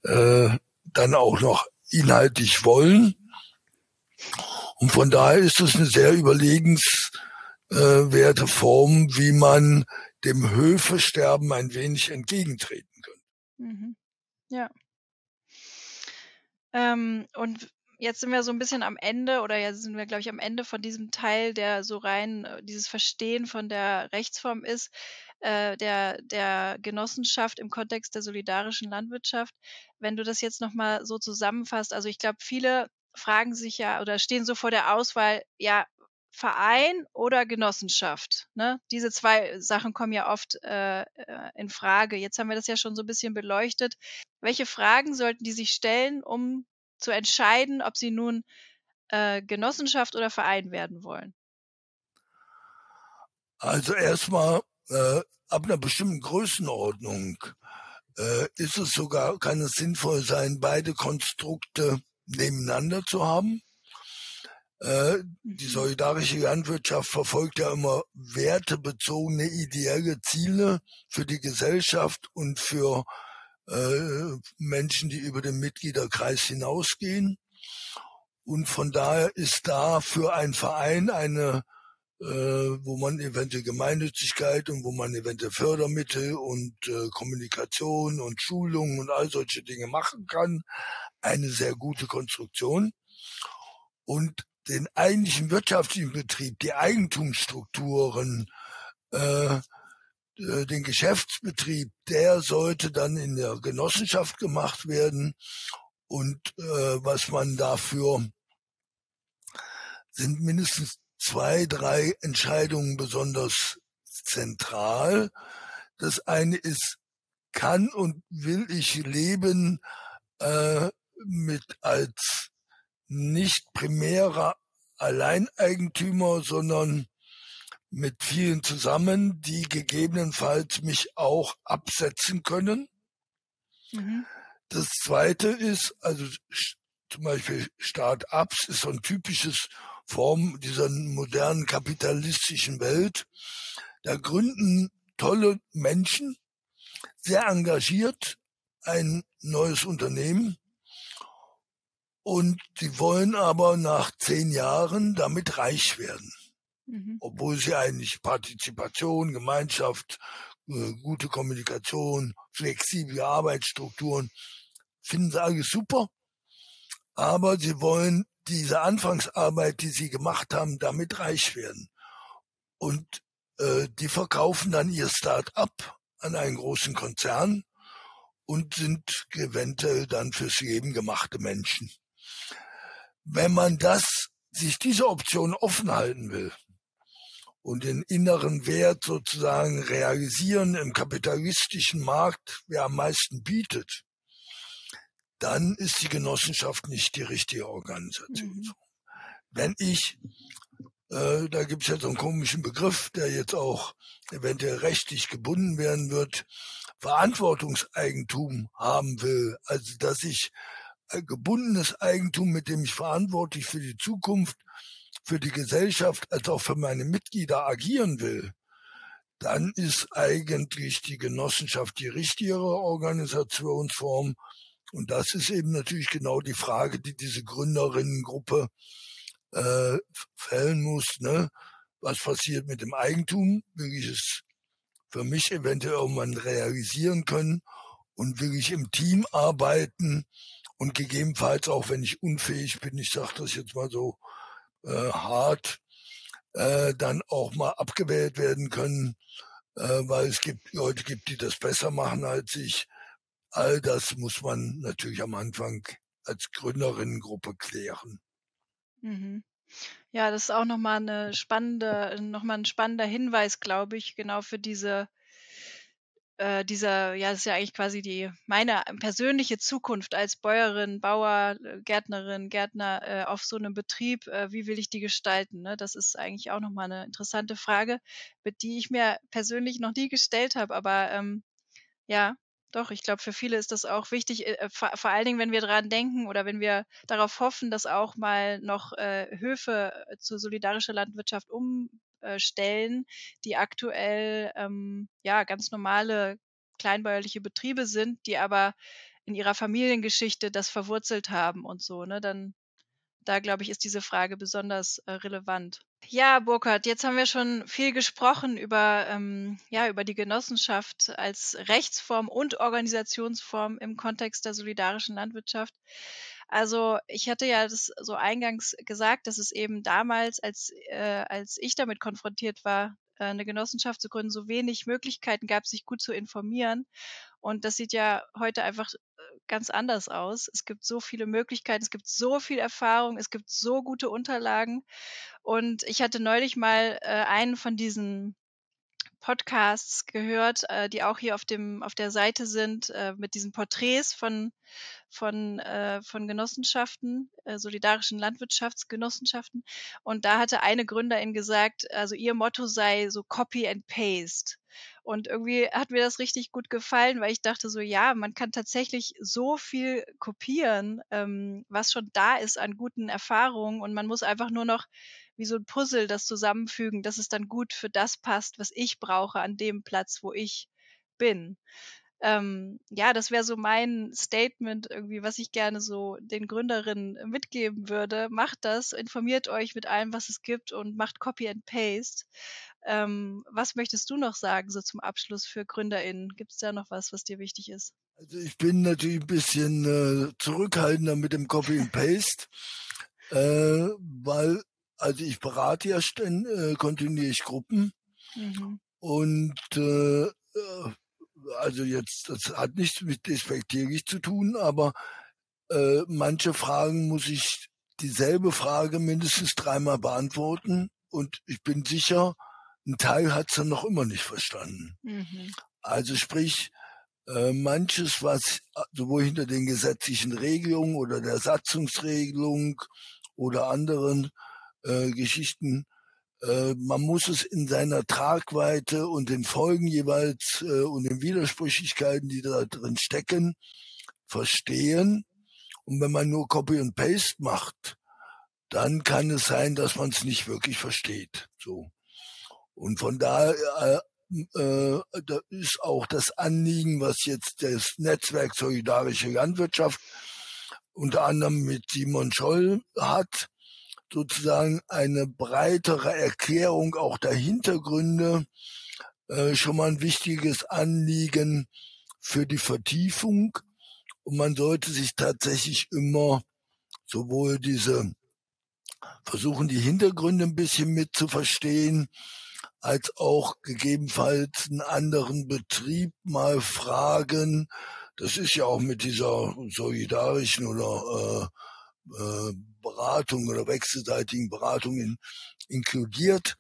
Speaker 3: äh, dann auch noch inhaltlich wollen. Und von daher ist es eine sehr überlegenswerte Form, wie man dem Höfesterben ein wenig entgegentreten kann.
Speaker 2: Mhm. Ja. Ähm, und jetzt sind wir so ein bisschen am Ende oder jetzt sind wir, glaube ich, am Ende von diesem Teil, der so rein äh, dieses Verstehen von der Rechtsform ist, äh, der der Genossenschaft im Kontext der solidarischen Landwirtschaft. Wenn du das jetzt noch mal so zusammenfasst, also, ich glaube, viele fragen sich ja oder stehen so vor der Auswahl, ja, Verein oder Genossenschaft, ne? Diese zwei Sachen kommen ja oft, äh, äh, in Frage. Jetzt haben wir das ja schon so ein bisschen beleuchtet. Welche Fragen sollten die sich stellen, um zu entscheiden, ob sie nun, äh, Genossenschaft oder Verein werden wollen?
Speaker 3: Also erstmal äh, ab einer bestimmten Größenordnung, äh, ist es sogar kann es sinnvoll sein, beide Konstrukte nebeneinander zu haben. Äh, die solidarische Landwirtschaft verfolgt ja immer wertebezogene ideelle Ziele für die Gesellschaft und für äh, Menschen, die über den Mitgliederkreis hinausgehen. Und von daher ist da für einen Verein eine, äh, wo man eventuell Gemeinnützigkeit und wo man eventuell Fördermittel und äh, Kommunikation und Schulungen und all solche Dinge machen kann, eine sehr gute Konstruktion. Und den eigentlichen wirtschaftlichen Betrieb, die Eigentumsstrukturen, äh, äh, den Geschäftsbetrieb, der sollte dann in der Genossenschaft gemacht werden. Und äh, was man dafür sind mindestens zwei, drei Entscheidungen besonders zentral. Das eine ist, kann und will ich leben äh, mit als nicht primärer Alleineigentümer, sondern mit vielen zusammen, die gegebenenfalls mich auch absetzen können. Mhm. das zweite ist, also zum Beispiel Start-ups ist so ein typisches Form dieser modernen kapitalistischen Welt. Da gründen tolle Menschen, sehr engagiert, ein neues Unternehmen und die wollen aber nach zehn Jahren damit reich werden. Mhm. Obwohl sie eigentlich Partizipation, Gemeinschaft, äh, gute Kommunikation, flexible Arbeitsstrukturen, finden sie alles super. Aber sie wollen diese Anfangsarbeit, die sie gemacht haben, damit reich werden. Und äh, die verkaufen dann ihr Start-up an einen großen Konzern und sind eventuell dann fürs Leben gemachte Menschen. Wenn man das, sich diese Option offen halten will und den inneren Wert sozusagen realisieren im kapitalistischen Markt, wer am meisten bietet, dann ist die Genossenschaft nicht die richtige Organisation. Mhm. Wenn ich, äh, da gibt es ja so einen komischen Begriff, der jetzt auch eventuell rechtlich gebunden werden wird, Verantwortungseigentum haben will, also dass ich gebundenes Eigentum, mit dem ich verantwortlich für die Zukunft, für die Gesellschaft als auch für meine Mitglieder agieren will, dann ist eigentlich die Genossenschaft die richtigere Organisationsform. Und das ist eben natürlich genau die Frage, die diese Gründerinnengruppe äh, fällen muss. Ne? Was passiert mit dem Eigentum? Will ich es für mich eventuell irgendwann realisieren können? Und will ich im Team arbeiten? Und gegebenenfalls auch, wenn ich unfähig bin, ich sage das jetzt mal so äh, hart, äh, dann auch mal abgewählt werden können, äh, weil es gibt Leute gibt, die das besser machen als ich. All das muss man natürlich am Anfang als Gründerinnengruppe klären.
Speaker 2: Mhm. Ja, das ist auch nochmal eine spannende, nochmal ein spannender Hinweis, glaube ich, genau für diese äh, dieser, ja, das ist ja eigentlich quasi die meine persönliche Zukunft als Bäuerin, Bauer, äh, Gärtnerin, Gärtner äh, auf so einem Betrieb, äh, wie will ich die gestalten? Ne? Das ist eigentlich auch nochmal eine interessante Frage, mit die ich mir persönlich noch nie gestellt habe, aber ähm, ja, doch, ich glaube, für viele ist das auch wichtig, äh, vor, vor, allen Dingen, wenn wir daran denken oder wenn wir darauf hoffen, dass auch mal noch äh, Höfe äh, zur solidarischen Landwirtschaft um äh, Stellen, die aktuell ähm, ja ganz normale kleinbäuerliche Betriebe sind, die aber in ihrer Familiengeschichte das verwurzelt haben und so, ne, dann da glaube ich, ist diese Frage besonders äh, relevant. Ja, Burkhard, jetzt haben wir schon viel gesprochen über, ähm, ja, über die Genossenschaft als Rechtsform und Organisationsform im Kontext der solidarischen Landwirtschaft. Also ich hatte ja das so eingangs gesagt, dass es eben damals, als, äh, als ich damit konfrontiert war, äh, eine Genossenschaft zu gründen, so wenig Möglichkeiten gab, sich gut zu informieren. Und das sieht ja heute einfach äh, ganz anders aus. Es gibt so viele Möglichkeiten, es gibt so viel Erfahrung, es gibt so gute Unterlagen. Und ich hatte neulich mal äh, einen von diesen Podcasts gehört, äh, die auch hier auf dem auf der Seite sind äh, mit diesen Porträts von von äh, von Genossenschaften, äh, solidarischen Landwirtschaftsgenossenschaften. Und da hatte eine Gründerin gesagt, also ihr Motto sei so Copy and Paste. Und irgendwie hat mir das richtig gut gefallen, weil ich dachte so, ja, man kann tatsächlich so viel kopieren, ähm, was schon da ist an guten Erfahrungen und man muss einfach nur noch wie so ein Puzzle das zusammenfügen, dass es dann gut für das passt, was ich brauche an dem Platz, wo ich bin. Ähm, ja, das wäre so mein Statement irgendwie, was ich gerne so den Gründerinnen mitgeben würde. Macht das, informiert euch mit allem, was es gibt und macht Copy and Paste. Ähm, was möchtest du noch sagen, so zum Abschluss für GründerInnen? Gibt es da noch was, was dir wichtig ist?
Speaker 3: Also ich bin natürlich ein bisschen äh, zurückhaltender mit dem Copy and Paste, äh, weil also ich berate ja äh, kontinuierlich Gruppen mhm. und äh, äh, also jetzt, das hat nichts mit despektierlich zu tun, aber äh, manche Fragen muss ich dieselbe Frage mindestens dreimal beantworten und ich bin sicher, ein Teil hat es dann noch immer nicht verstanden. Mhm. Also sprich, äh, manches, was sowohl hinter den gesetzlichen Regelungen oder der Satzungsregelung oder anderen äh, Geschichten. Äh, man muss es in seiner Tragweite und den Folgen jeweils äh, und den Widersprüchlichkeiten, die da drin stecken, verstehen. Und wenn man nur Copy und Paste macht, dann kann es sein, dass man es nicht wirklich versteht. So. Und von daher äh, äh, da ist auch das Anliegen, was jetzt das Netzwerk Solidarische Landwirtschaft unter anderem mit Simon Scholl hat, sozusagen eine breitere Erklärung auch der Hintergründe, äh, schon mal ein wichtiges Anliegen für die Vertiefung. Und man sollte sich tatsächlich immer sowohl diese versuchen, die Hintergründe ein bisschen mit zu verstehen, als auch gegebenenfalls einen anderen Betrieb mal fragen. Das ist ja auch mit dieser solidarischen oder äh, äh, Beratung oder wechselseitigen Beratung in, inkludiert,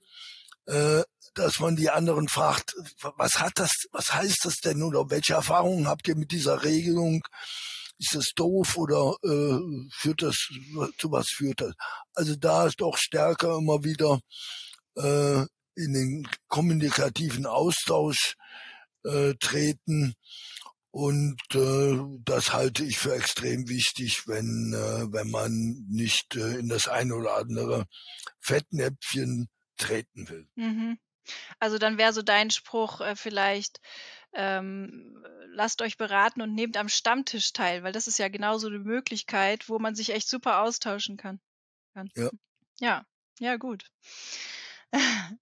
Speaker 3: äh, dass man die anderen fragt, was hat das, was heißt das denn oder welche Erfahrungen habt ihr mit dieser Regelung? Ist das doof oder äh, führt das zu was führt das? Also da ist doch stärker immer wieder äh, in den kommunikativen Austausch äh, treten. Und äh, das halte ich für extrem wichtig, wenn, äh, wenn man nicht äh, in das eine oder andere Fettnäpfchen treten will.
Speaker 2: Mhm. Also dann wäre so dein Spruch äh, vielleicht, ähm, lasst euch beraten und nehmt am Stammtisch teil, weil das ist ja genauso eine Möglichkeit, wo man sich echt super austauschen kann.
Speaker 3: Ja.
Speaker 2: Ja, ja, gut.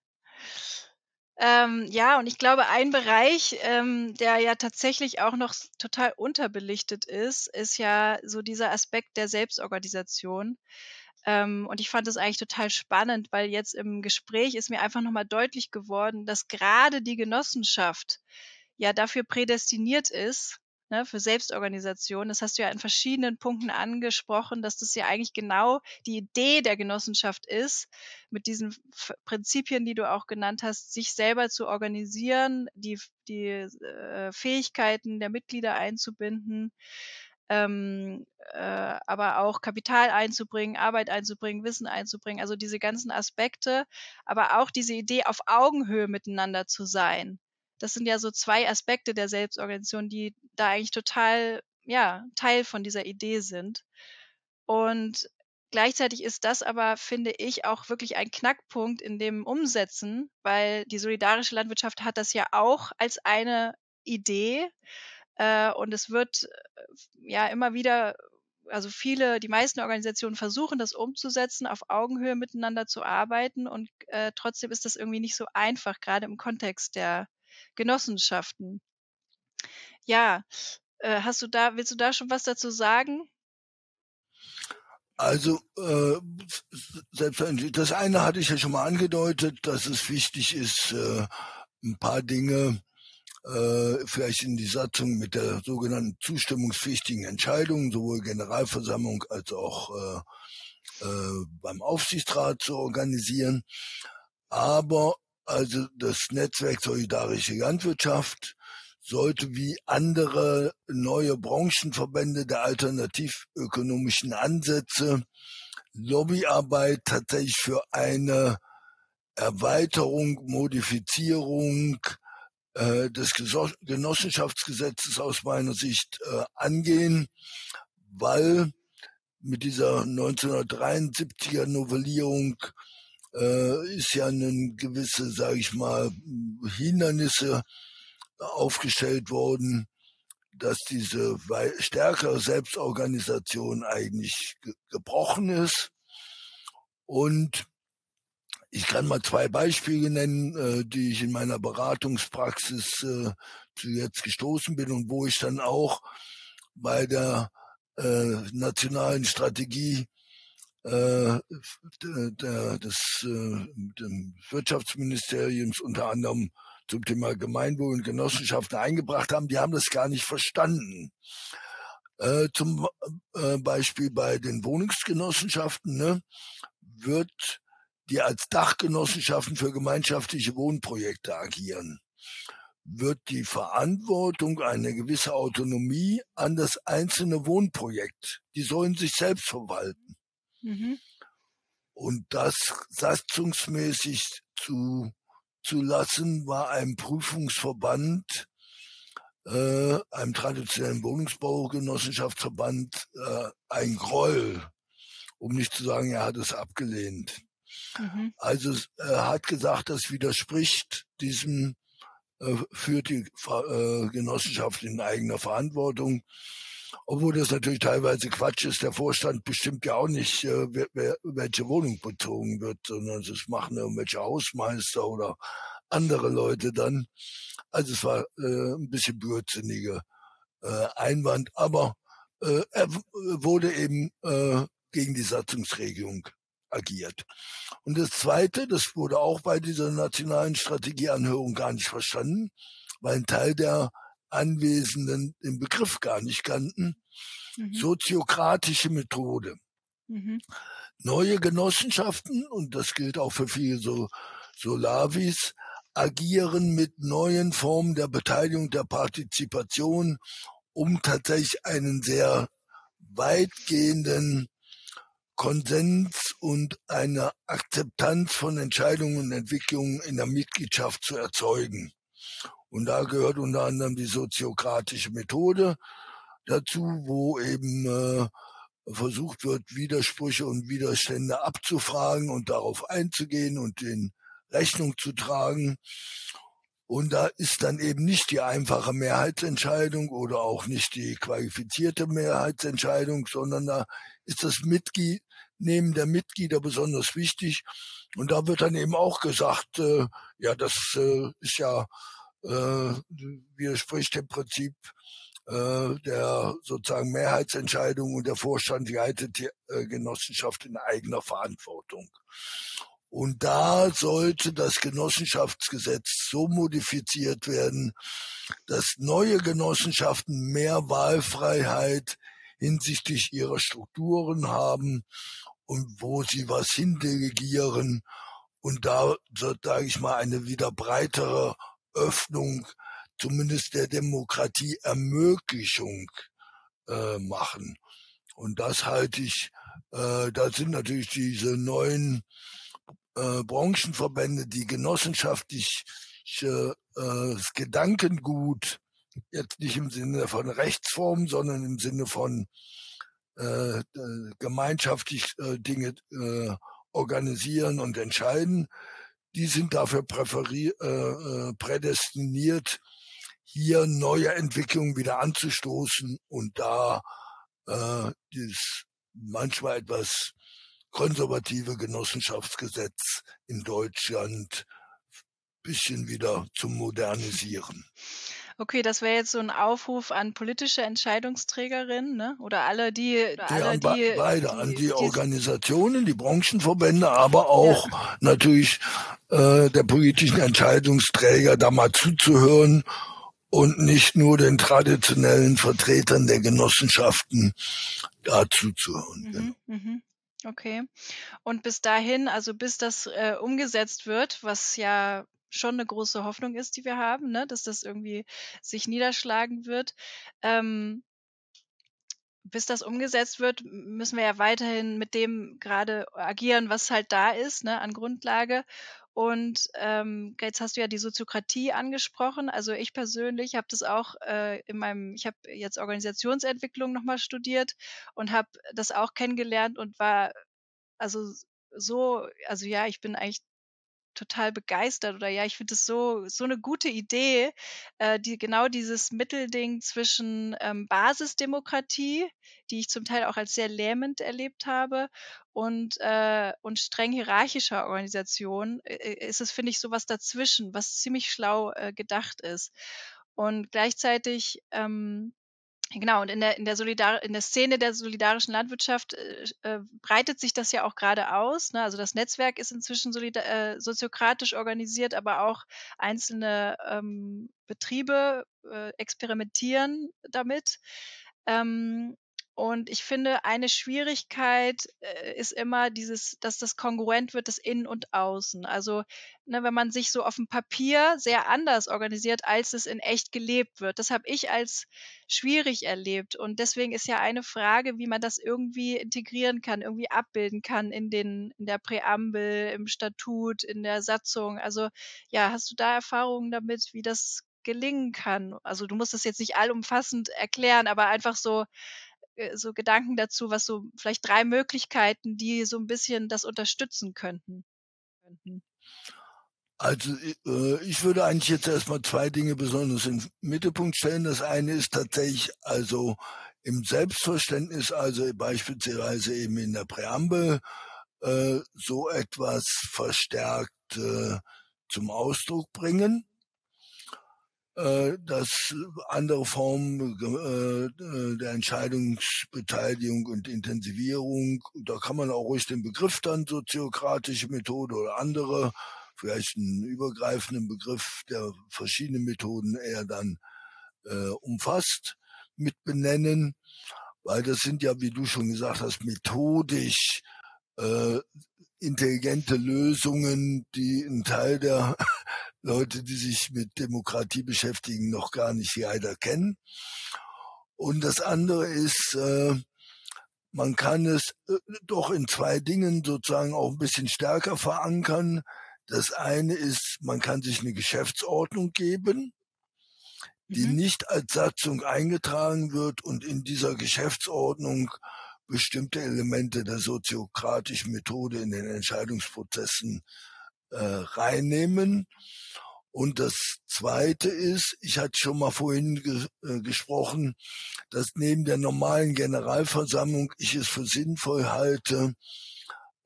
Speaker 2: Ähm, ja, und ich glaube, ein Bereich, ähm, der ja tatsächlich auch noch total unterbelichtet ist, ist ja so dieser Aspekt der Selbstorganisation. Ähm, und ich fand das eigentlich total spannend, weil jetzt im Gespräch ist mir einfach nochmal deutlich geworden, dass gerade die Genossenschaft ja dafür prädestiniert ist, ne, für Selbstorganisation. Das hast du ja in verschiedenen Punkten angesprochen, dass das ja eigentlich genau die Idee der Genossenschaft ist, mit diesen Prinzipien, die du auch genannt hast, sich selber zu organisieren, die, die äh, Fähigkeiten der Mitglieder einzubinden. Ähm, äh, aber auch Kapital einzubringen, Arbeit einzubringen, Wissen einzubringen, also diese ganzen Aspekte, aber auch diese Idee, auf Augenhöhe miteinander zu sein. Das sind ja so zwei Aspekte der Selbstorganisation, die da eigentlich total, ja, Teil von dieser Idee sind. Und gleichzeitig ist das aber, finde ich, auch wirklich ein Knackpunkt in dem Umsetzen, weil die solidarische Landwirtschaft hat das ja auch als eine Idee. Äh, und es wird äh, ja immer wieder also viele, die meisten Organisationen versuchen das umzusetzen, auf Augenhöhe miteinander zu arbeiten und äh, trotzdem ist das irgendwie nicht so einfach, gerade im Kontext der Genossenschaften. Ja, äh, hast du da, willst du da schon was dazu sagen?
Speaker 3: Also äh, selbstverständlich. Das eine hatte ich ja schon mal angedeutet, dass es wichtig ist, äh, ein paar Dinge äh, vielleicht in die Satzung mit der sogenannten zustimmungspflichtigen Entscheidung, sowohl Generalversammlung als auch äh, äh, beim Aufsichtsrat zu organisieren. Aber also das Netzwerk Solidarische Landwirtschaft sollte wie andere neue Branchenverbände der alternativökonomischen Ansätze Lobbyarbeit tatsächlich für eine Erweiterung, Modifizierung äh, des Genossenschaftsgesetzes aus meiner Sicht äh, angehen, weil mit dieser 1973er Novellierung äh, ist ja eine gewisse, sage ich mal, Hindernisse aufgestellt worden, dass diese stärkere Selbstorganisation eigentlich ge gebrochen ist. Und ich kann mal zwei Beispiele nennen, äh, die ich in meiner Beratungspraxis äh, zu jetzt gestoßen bin und wo ich dann auch bei der äh, nationalen Strategie des äh, Wirtschaftsministeriums unter anderem zum Thema Gemeinwohl und Genossenschaften eingebracht haben, die haben das gar nicht verstanden. Äh, zum äh, Beispiel bei den Wohnungsgenossenschaften ne, wird die als Dachgenossenschaften für gemeinschaftliche Wohnprojekte agieren, wird die Verantwortung, eine gewisse Autonomie an das einzelne Wohnprojekt, die sollen sich selbst verwalten. Mhm. Und das satzungsmäßig zu, zu lassen, war einem Prüfungsverband äh, einem traditionellen Wohnungsbaugenossenschaftsverband äh, ein Groll, um nicht zu sagen, er hat es abgelehnt. Mhm. Also er hat gesagt, das widerspricht diesem äh, führt die äh, Genossenschaft in eigener Verantwortung. Obwohl das natürlich teilweise Quatsch ist. Der Vorstand bestimmt ja auch nicht, äh, welche Wohnung bezogen wird, sondern das machen irgendwelche Hausmeister oder andere Leute dann. Also es war äh, ein bisschen blödsinniger äh, Einwand, aber er wurde eben gegen die Satzungsregelung agiert. Und das Zweite, das wurde auch bei dieser nationalen Strategieanhörung gar nicht verstanden, weil ein Teil der Anwesenden den Begriff gar nicht kannten. Mhm. Soziokratische Methode. Mhm. Neue Genossenschaften, und das gilt auch für viele so Solavis, agieren mit neuen Formen der Beteiligung, der Partizipation, um tatsächlich einen sehr weitgehenden Konsens und eine Akzeptanz von Entscheidungen und Entwicklungen in der Mitgliedschaft zu erzeugen. Und da gehört unter anderem die soziokratische Methode dazu, wo eben äh, versucht wird, Widersprüche und Widerstände abzufragen und darauf einzugehen und den Rechnung zu tragen. Und da ist dann eben nicht die einfache Mehrheitsentscheidung oder auch nicht die qualifizierte Mehrheitsentscheidung, sondern da ist das Mitglied, Nehmen der Mitglieder besonders wichtig. Und da wird dann eben auch gesagt, äh, ja, das äh, ist ja, äh, widerspricht dem Prinzip äh, der sozusagen Mehrheitsentscheidung und der Vorstand leitet die äh, Genossenschaft in eigener Verantwortung. Und da sollte das Genossenschaftsgesetz so modifiziert werden, dass neue Genossenschaften mehr Wahlfreiheit hinsichtlich ihrer Strukturen haben und wo sie was hindelegieren und da, sage ich mal, eine wieder breitere Öffnung zumindest der Demokratieermöglichung äh, machen. Und das halte ich, äh, da sind natürlich diese neuen äh, Branchenverbände, die genossenschaftlich äh, Gedankengut, jetzt nicht im Sinne von Rechtsform, sondern im Sinne von äh, gemeinschaftlich äh, Dinge äh, organisieren und entscheiden, die sind dafür äh, äh, prädestiniert, hier neue Entwicklungen wieder anzustoßen und da äh, dieses manchmal etwas konservative Genossenschaftsgesetz in Deutschland bisschen wieder zu modernisieren.
Speaker 2: Okay, das wäre jetzt so ein Aufruf an politische Entscheidungsträgerinnen, ne? Oder alle, die, oder alle,
Speaker 3: die beide, die, an die, die Organisationen, die Branchenverbände, aber auch ja. natürlich äh, der politischen Entscheidungsträger da mal zuzuhören und nicht nur den traditionellen Vertretern der Genossenschaften da zuzuhören. Mhm, genau.
Speaker 2: mhm. Okay. Und bis dahin, also bis das äh, umgesetzt wird, was ja schon eine große Hoffnung ist, die wir haben, ne, dass das irgendwie sich niederschlagen wird. Ähm, bis das umgesetzt wird, müssen wir ja weiterhin mit dem gerade agieren, was halt da ist, ne, an Grundlage. Und ähm, jetzt hast du ja die Soziokratie angesprochen. Also ich persönlich habe das auch äh, in meinem, ich habe jetzt Organisationsentwicklung nochmal studiert und habe das auch kennengelernt und war also so, also ja, ich bin eigentlich total begeistert oder ja, ich finde es so, so eine gute Idee, äh, die genau dieses Mittelding zwischen ähm, Basisdemokratie, die ich zum Teil auch als sehr lähmend erlebt habe, und, äh, und streng hierarchischer Organisation, äh, ist es, finde ich, sowas dazwischen, was ziemlich schlau äh, gedacht ist. Und gleichzeitig ähm, Genau, und in der, in der, Solidar in der Szene der solidarischen Landwirtschaft äh, äh, breitet sich das ja auch gerade aus. Ne? Also das Netzwerk ist inzwischen äh, soziokratisch organisiert, aber auch einzelne ähm, Betriebe äh, experimentieren damit. Ähm, und ich finde, eine Schwierigkeit äh, ist immer dieses, dass das kongruent wird, das Innen und Außen. Also, ne, wenn man sich so auf dem Papier sehr anders organisiert, als es in echt gelebt wird. Das habe ich als schwierig erlebt. Und deswegen ist ja eine Frage, wie man das irgendwie integrieren kann, irgendwie abbilden kann in den, in der Präambel, im Statut, in der Satzung. Also, ja, hast du da Erfahrungen damit, wie das gelingen kann? Also du musst es jetzt nicht allumfassend erklären, aber einfach so, so Gedanken dazu, was so vielleicht drei Möglichkeiten, die so ein bisschen das unterstützen könnten.
Speaker 3: Also äh, ich würde eigentlich jetzt erstmal zwei Dinge besonders in den Mittelpunkt stellen. Das eine ist tatsächlich also im Selbstverständnis, also beispielsweise eben in der Präambel, äh, so etwas verstärkt äh, zum Ausdruck bringen. Äh, dass andere Formen äh, der Entscheidungsbeteiligung und Intensivierung, da kann man auch ruhig den Begriff dann soziokratische Methode oder andere vielleicht einen übergreifenden Begriff, der verschiedene Methoden eher dann äh, umfasst, mit benennen, weil das sind ja, wie du schon gesagt hast, methodisch äh, intelligente Lösungen, die ein Teil der Leute, die sich mit Demokratie beschäftigen, noch gar nicht leider kennen. Und das andere ist, äh, man kann es äh, doch in zwei Dingen sozusagen auch ein bisschen stärker verankern. Das eine ist, man kann sich eine Geschäftsordnung geben, die mhm. nicht als Satzung eingetragen wird und in dieser Geschäftsordnung bestimmte Elemente der soziokratischen Methode in den Entscheidungsprozessen äh, reinnehmen. Und das Zweite ist, ich hatte schon mal vorhin ge äh, gesprochen, dass neben der normalen Generalversammlung ich es für sinnvoll halte,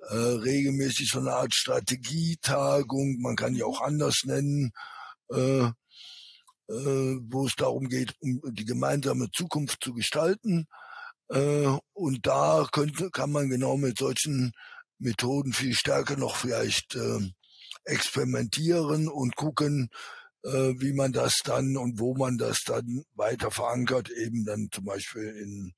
Speaker 3: äh, regelmäßig so eine Art Strategietagung, man kann die auch anders nennen, äh, äh, wo es darum geht, um die gemeinsame Zukunft zu gestalten. Äh, und da könnte, kann man genau mit solchen Methoden viel stärker noch vielleicht äh, experimentieren und gucken, äh, wie man das dann und wo man das dann weiter verankert, eben dann zum Beispiel in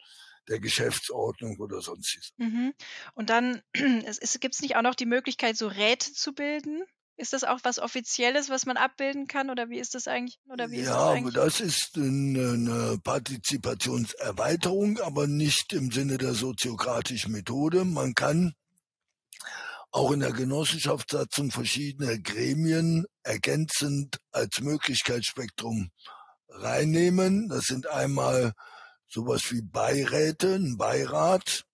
Speaker 3: der Geschäftsordnung oder sonstiges.
Speaker 2: Mhm. Und dann gibt es nicht auch noch die Möglichkeit, so Räte zu bilden? Ist das auch was Offizielles, was man abbilden kann oder wie ist das eigentlich? Oder wie
Speaker 3: ja,
Speaker 2: ist das, eigentlich?
Speaker 3: das ist eine, eine Partizipationserweiterung, aber nicht im Sinne der soziokratischen Methode. Man kann auch in der Genossenschaftssatzung verschiedene Gremien ergänzend als Möglichkeitsspektrum reinnehmen. Das sind einmal sowas wie Beiräte, ein Beirat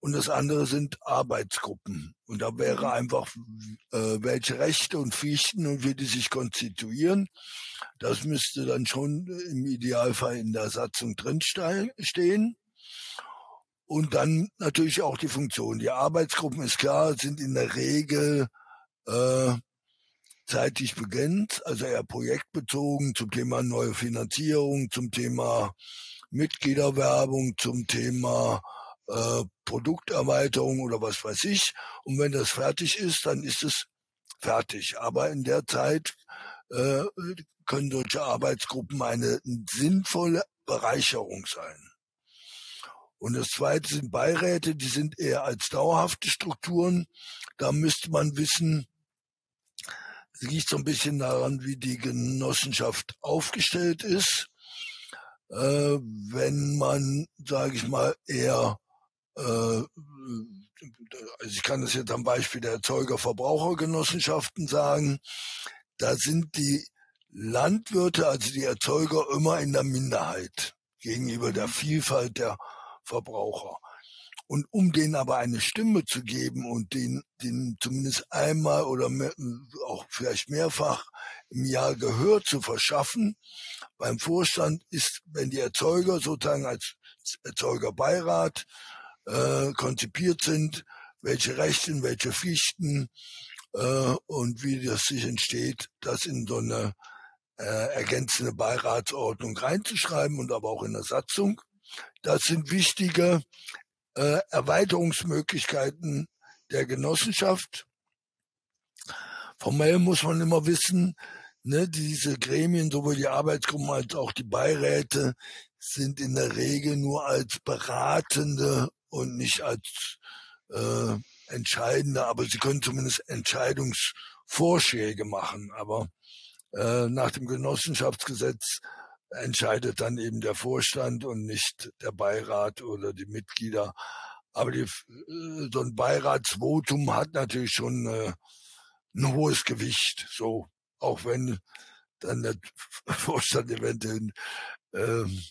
Speaker 3: und das andere sind Arbeitsgruppen. Und da wäre mhm. einfach, äh, welche Rechte und Pflichten und wie die sich konstituieren. Das müsste dann schon im Idealfall in der Satzung drinstehen. Und dann natürlich auch die Funktion. Die Arbeitsgruppen ist klar, sind in der Regel äh, zeitlich begrenzt, also eher projektbezogen zum Thema neue Finanzierung, zum Thema Mitgliederwerbung, zum Thema äh, Produkterweiterung oder was weiß ich. Und wenn das fertig ist, dann ist es fertig. Aber in der Zeit äh, können solche Arbeitsgruppen eine sinnvolle Bereicherung sein. Und das zweite sind Beiräte, die sind eher als dauerhafte Strukturen. Da müsste man wissen, es liegt so ein bisschen daran, wie die Genossenschaft aufgestellt ist. Äh, wenn man, sage ich mal, eher also ich kann das jetzt am Beispiel der Erzeuger-Verbrauchergenossenschaften sagen, da sind die Landwirte, also die Erzeuger, immer in der Minderheit gegenüber der mhm. Vielfalt der Verbraucher. Und um denen aber eine Stimme zu geben und denen, denen zumindest einmal oder mehr, auch vielleicht mehrfach im Jahr Gehör zu verschaffen, beim Vorstand ist, wenn die Erzeuger sozusagen als Erzeugerbeirat äh, konzipiert sind, welche Rechte, welche Pflichten äh, und wie das sich entsteht, das in so eine äh, ergänzende Beiratsordnung reinzuschreiben und aber auch in der Satzung. Das sind wichtige äh, Erweiterungsmöglichkeiten der Genossenschaft. Formell muss man immer wissen, ne, diese Gremien, sowohl die Arbeitsgruppen als auch die Beiräte, sind in der Regel nur als beratende und nicht als äh, entscheidende, aber sie können zumindest Entscheidungsvorschläge machen. Aber äh, nach dem Genossenschaftsgesetz entscheidet dann eben der Vorstand und nicht der Beirat oder die Mitglieder. Aber die, äh, so ein Beiratsvotum hat natürlich schon äh, ein hohes Gewicht. So, auch wenn dann der Vorstand eventuell ähm,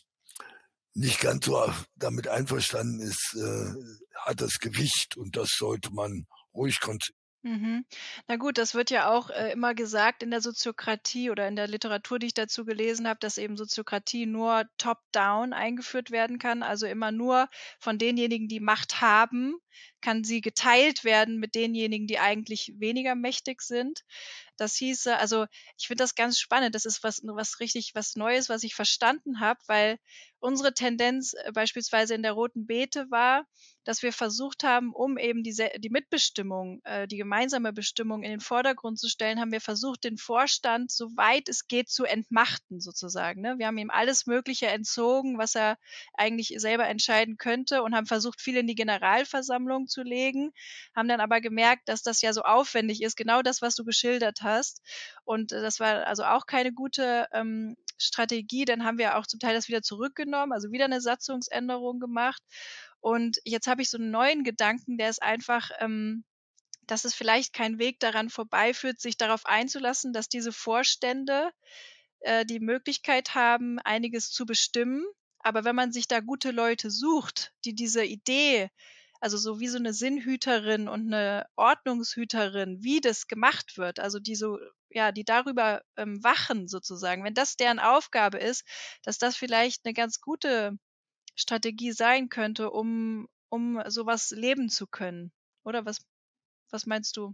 Speaker 3: nicht ganz so damit einverstanden ist, äh, hat das Gewicht und das sollte man ruhig.
Speaker 2: Mhm. Na gut, das wird ja auch äh, immer gesagt in der Soziokratie oder in der Literatur, die ich dazu gelesen habe, dass eben Soziokratie nur top-down eingeführt werden kann, also immer nur von denjenigen, die Macht haben, kann sie geteilt werden mit denjenigen, die eigentlich weniger mächtig sind. Das hieße, also ich finde das ganz spannend. Das ist was, was richtig was Neues, was ich verstanden habe, weil unsere Tendenz äh, beispielsweise in der Roten Beete war, dass wir versucht haben, um eben diese, die Mitbestimmung, äh, die gemeinsame Bestimmung in den Vordergrund zu stellen, haben wir versucht, den Vorstand, soweit es geht, zu entmachten sozusagen. Ne? Wir haben ihm alles Mögliche entzogen, was er eigentlich selber entscheiden könnte und haben versucht, viel in die Generalversammlung zu legen, haben dann aber gemerkt, dass das ja so aufwendig ist, genau das, was du geschildert hast. Und äh, das war also auch keine gute ähm, Strategie. Dann haben wir auch zum Teil das wieder zurückgenommen, also wieder eine Satzungsänderung gemacht. Und jetzt habe ich so einen neuen Gedanken, der ist einfach, ähm, dass es vielleicht kein Weg daran vorbeiführt, sich darauf einzulassen, dass diese Vorstände äh, die Möglichkeit haben, einiges zu bestimmen. Aber wenn man sich da gute Leute sucht, die diese Idee also so wie so eine Sinnhüterin und eine Ordnungshüterin, wie das gemacht wird, also die so, ja, die darüber ähm, wachen sozusagen, wenn das deren Aufgabe ist, dass das vielleicht eine ganz gute Strategie sein könnte, um, um sowas leben zu können. Oder was, was meinst du?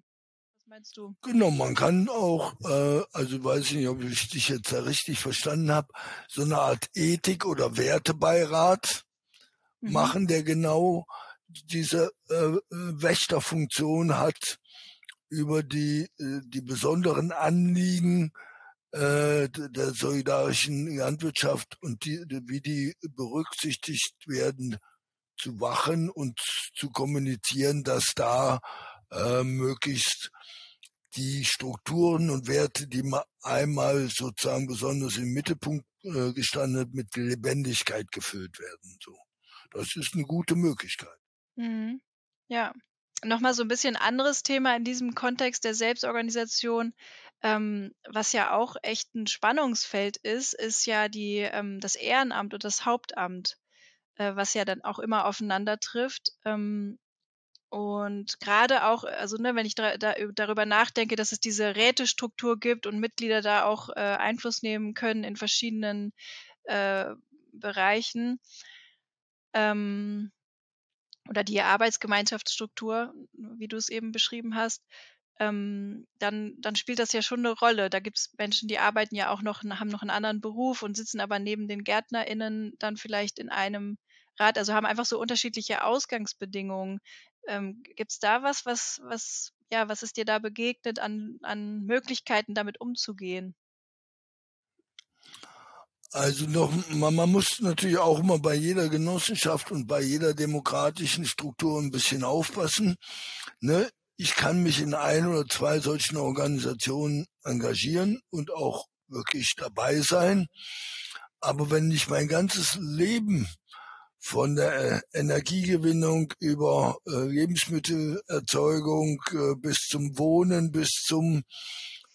Speaker 2: Was meinst du?
Speaker 3: Genau, man kann auch, äh, also weiß ich nicht, ob ich dich jetzt da richtig verstanden habe, so eine Art Ethik- oder Wertebeirat mhm. machen, der genau diese äh, äh, Wächterfunktion hat über die, äh, die besonderen Anliegen äh, der solidarischen Landwirtschaft und die, wie die berücksichtigt werden, zu wachen und zu kommunizieren, dass da äh, möglichst die Strukturen und Werte, die einmal sozusagen besonders im Mittelpunkt äh, gestanden mit Lebendigkeit gefüllt werden. So, das ist eine gute Möglichkeit.
Speaker 2: Mhm. Ja. Nochmal so ein bisschen anderes Thema in diesem Kontext der Selbstorganisation, ähm, was ja auch echt ein Spannungsfeld ist, ist ja die, ähm, das Ehrenamt und das Hauptamt, äh, was ja dann auch immer aufeinander trifft. Ähm, und gerade auch, also ne, wenn ich da, da, darüber nachdenke, dass es diese Rätestruktur gibt und Mitglieder da auch äh, Einfluss nehmen können in verschiedenen äh, Bereichen, ähm, oder die Arbeitsgemeinschaftsstruktur, wie du es eben beschrieben hast, ähm, dann, dann spielt das ja schon eine Rolle. Da gibt es Menschen, die arbeiten ja auch noch, haben noch einen anderen Beruf und sitzen aber neben den GärtnerInnen dann vielleicht in einem Rat, also haben einfach so unterschiedliche Ausgangsbedingungen. Ähm, gibt es da was, was, was, ja, was ist dir da begegnet an, an Möglichkeiten, damit umzugehen?
Speaker 3: Also noch, man, man muss natürlich auch immer bei jeder Genossenschaft und bei jeder demokratischen Struktur ein bisschen aufpassen. Ne? Ich kann mich in ein oder zwei solchen Organisationen engagieren und auch wirklich dabei sein. Aber wenn ich mein ganzes Leben von der äh, Energiegewinnung über äh, Lebensmittelerzeugung äh, bis zum Wohnen, bis zum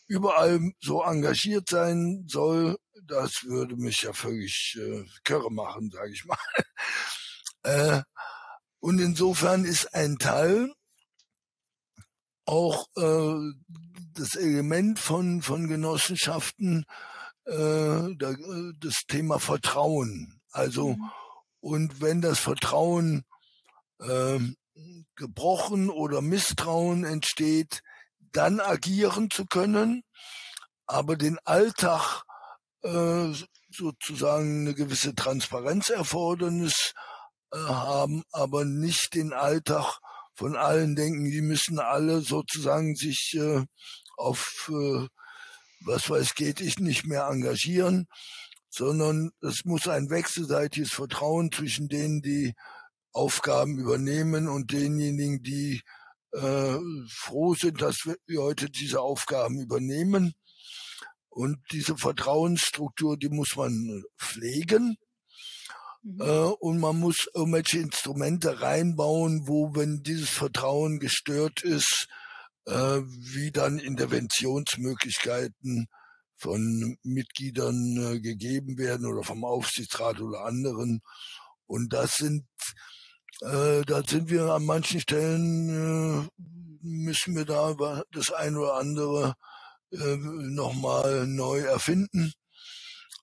Speaker 3: überall so engagiert sein soll, das würde mich ja völlig äh, kirre machen, sage ich mal. äh, und insofern ist ein Teil auch äh, das Element von, von Genossenschaften äh, da, das Thema Vertrauen. Also, mhm. und wenn das Vertrauen äh, gebrochen oder Misstrauen entsteht, dann agieren zu können, aber den Alltag äh, sozusagen eine gewisse Transparenzerfordernis äh, haben, aber nicht den Alltag von allen denken, die müssen alle sozusagen sich äh, auf äh, was weiß geht ich nicht mehr engagieren, sondern es muss ein wechselseitiges Vertrauen zwischen denen, die Aufgaben übernehmen und denjenigen, die äh, froh sind, dass wir heute diese Aufgaben übernehmen. Und diese Vertrauensstruktur, die muss man pflegen. Mhm. Äh, und man muss irgendwelche Instrumente reinbauen, wo, wenn dieses Vertrauen gestört ist, äh, wie dann Interventionsmöglichkeiten von Mitgliedern äh, gegeben werden oder vom Aufsichtsrat oder anderen. Und das sind, äh, da sind wir an manchen Stellen, äh, müssen wir da das ein oder andere äh, nochmal neu erfinden,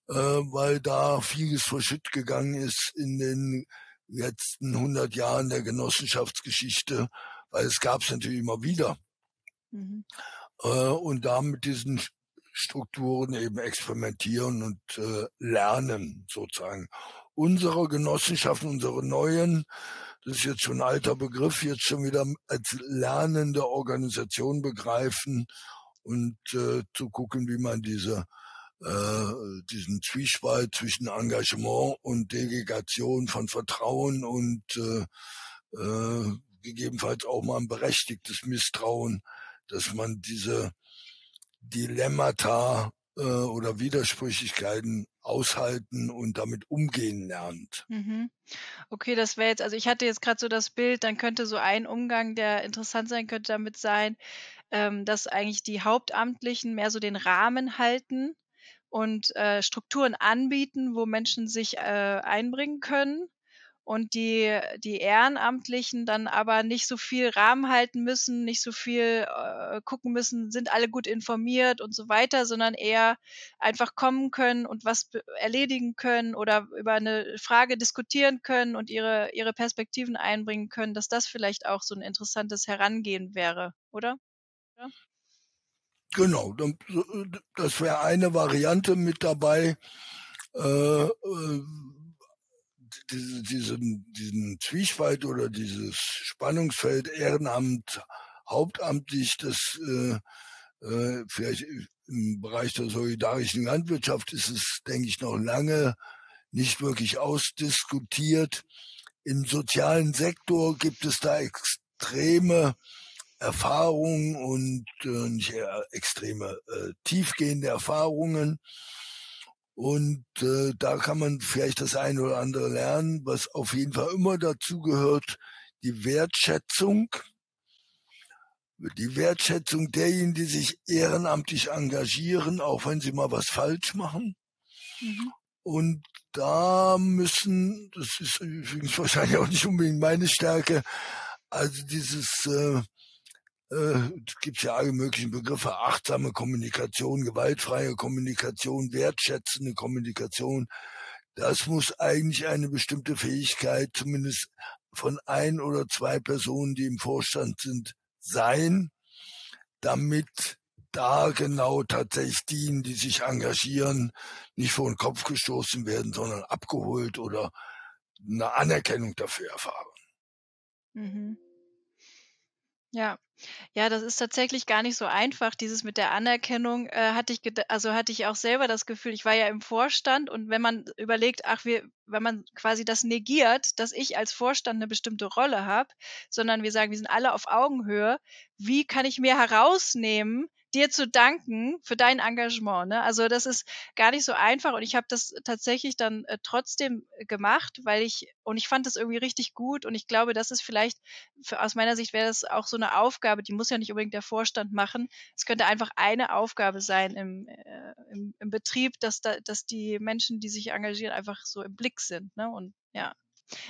Speaker 3: äh, weil da vieles verschütt gegangen ist in den letzten 100 Jahren der Genossenschaftsgeschichte, weil es gab es natürlich immer wieder. Mhm. Äh, und da mit diesen Strukturen eben experimentieren und äh, lernen sozusagen. Unsere Genossenschaften, unsere neuen, das ist jetzt schon ein alter Begriff, jetzt schon wieder als lernende Organisation begreifen und äh, zu gucken, wie man diese äh, diesen Zwiespalt zwischen Engagement und Delegation von Vertrauen und äh, äh, gegebenenfalls auch mal ein berechtigtes Misstrauen, dass man diese Dilemmata äh, oder Widersprüchlichkeiten aushalten und damit umgehen lernt.
Speaker 2: Mhm. Okay, das wäre jetzt, also ich hatte jetzt gerade so das Bild, dann könnte so ein Umgang, der interessant sein könnte, damit sein, ähm, dass eigentlich die Hauptamtlichen mehr so den Rahmen halten und äh, Strukturen anbieten, wo Menschen sich äh, einbringen können und die, die Ehrenamtlichen dann aber nicht so viel Rahmen halten müssen, nicht so viel äh, gucken müssen, sind alle gut informiert und so weiter, sondern eher einfach kommen können und was erledigen können oder über eine Frage diskutieren können und ihre, ihre Perspektiven einbringen können, dass das vielleicht auch so ein interessantes Herangehen wäre, oder? Ja?
Speaker 3: Genau, das wäre eine Variante mit dabei. Äh, äh, diese, diesen, diesen Zwiespalt oder dieses Spannungsfeld Ehrenamt, hauptamtlich, das äh, äh, vielleicht im Bereich der solidarischen Landwirtschaft ist es, denke ich, noch lange nicht wirklich ausdiskutiert. Im sozialen Sektor gibt es da extreme Erfahrungen und äh, nicht extreme äh, tiefgehende Erfahrungen. Und äh, da kann man vielleicht das eine oder andere lernen, was auf jeden Fall immer dazu gehört, die Wertschätzung. Die Wertschätzung derjenigen, die sich ehrenamtlich engagieren, auch wenn sie mal was falsch machen. Mhm. Und da müssen, das ist übrigens wahrscheinlich auch nicht unbedingt meine Stärke, also dieses äh, äh, gibt ja alle möglichen Begriffe, achtsame Kommunikation, gewaltfreie Kommunikation, wertschätzende Kommunikation. Das muss eigentlich eine bestimmte Fähigkeit, zumindest von ein oder zwei Personen, die im Vorstand sind, sein, damit da genau tatsächlich diejenigen, die sich engagieren, nicht vor den Kopf gestoßen werden, sondern abgeholt oder eine Anerkennung dafür erfahren.
Speaker 2: Mhm. Ja. Ja, das ist tatsächlich gar nicht so einfach. Dieses mit der Anerkennung äh, hatte ich, also hatte ich auch selber das Gefühl, ich war ja im Vorstand und wenn man überlegt, ach, wir, wenn man quasi das negiert, dass ich als Vorstand eine bestimmte Rolle habe, sondern wir sagen, wir sind alle auf Augenhöhe, wie kann ich mir herausnehmen, dir zu danken für dein Engagement. Ne? Also das ist gar nicht so einfach und ich habe das tatsächlich dann äh, trotzdem gemacht, weil ich und ich fand das irgendwie richtig gut und ich glaube, das ist vielleicht für, aus meiner Sicht wäre das auch so eine Aufgabe, die muss ja nicht unbedingt der Vorstand machen. Es könnte einfach eine Aufgabe sein im, äh, im, im Betrieb, dass da, dass die Menschen, die sich engagieren, einfach so im Blick sind. Ne? Und ja.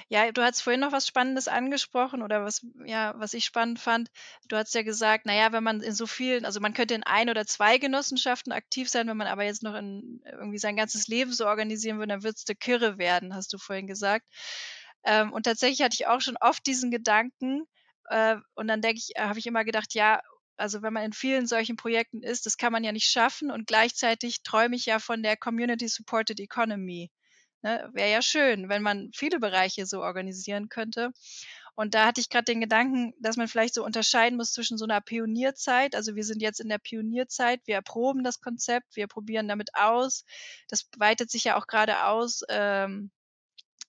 Speaker 2: Ja, du hast vorhin noch was Spannendes angesprochen oder was, ja, was ich spannend fand. Du hast ja gesagt, naja, wenn man in so vielen, also man könnte in ein oder zwei Genossenschaften aktiv sein, wenn man aber jetzt noch in irgendwie sein ganzes Leben so organisieren würde, dann würdest du kirre werden, hast du vorhin gesagt. Ähm, und tatsächlich hatte ich auch schon oft diesen Gedanken, äh, und dann denke ich, äh, habe ich immer gedacht, ja, also wenn man in vielen solchen Projekten ist, das kann man ja nicht schaffen und gleichzeitig träume ich ja von der Community Supported Economy. Ne? Wäre ja schön, wenn man viele Bereiche so organisieren könnte. Und da hatte ich gerade den Gedanken, dass man vielleicht so unterscheiden muss zwischen so einer Pionierzeit. Also wir sind jetzt in der Pionierzeit, wir erproben das Konzept, wir probieren damit aus. Das weitet sich ja auch gerade aus ähm,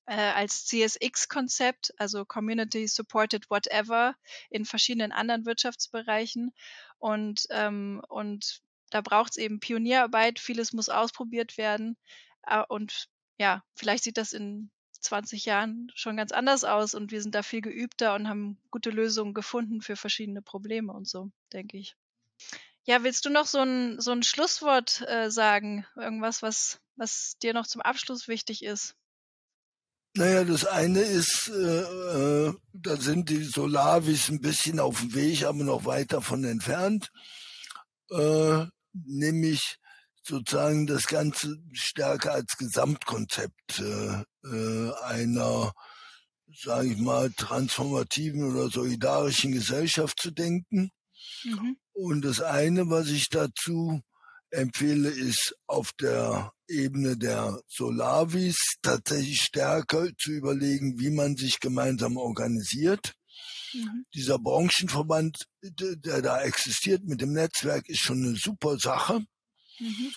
Speaker 2: äh, als CSX-Konzept, also Community Supported Whatever, in verschiedenen anderen Wirtschaftsbereichen. Und, ähm, und da braucht es eben Pionierarbeit, vieles muss ausprobiert werden. Äh, und ja, vielleicht sieht das in 20 Jahren schon ganz anders aus und wir sind da viel geübter und haben gute Lösungen gefunden für verschiedene Probleme und so, denke ich. Ja, willst du noch so ein, so ein Schlusswort äh, sagen? Irgendwas, was, was dir noch zum Abschluss wichtig ist?
Speaker 3: Naja, das eine ist, äh, äh, da sind die Solavis ein bisschen auf dem Weg, aber noch weit davon entfernt. Äh, nämlich sozusagen das Ganze stärker als Gesamtkonzept äh, äh, einer, sage ich mal, transformativen oder solidarischen Gesellschaft zu denken. Mhm. Und das eine, was ich dazu empfehle, ist auf der Ebene der Solavis tatsächlich stärker zu überlegen, wie man sich gemeinsam organisiert. Mhm. Dieser Branchenverband, der da existiert mit dem Netzwerk, ist schon eine super Sache. Mhm.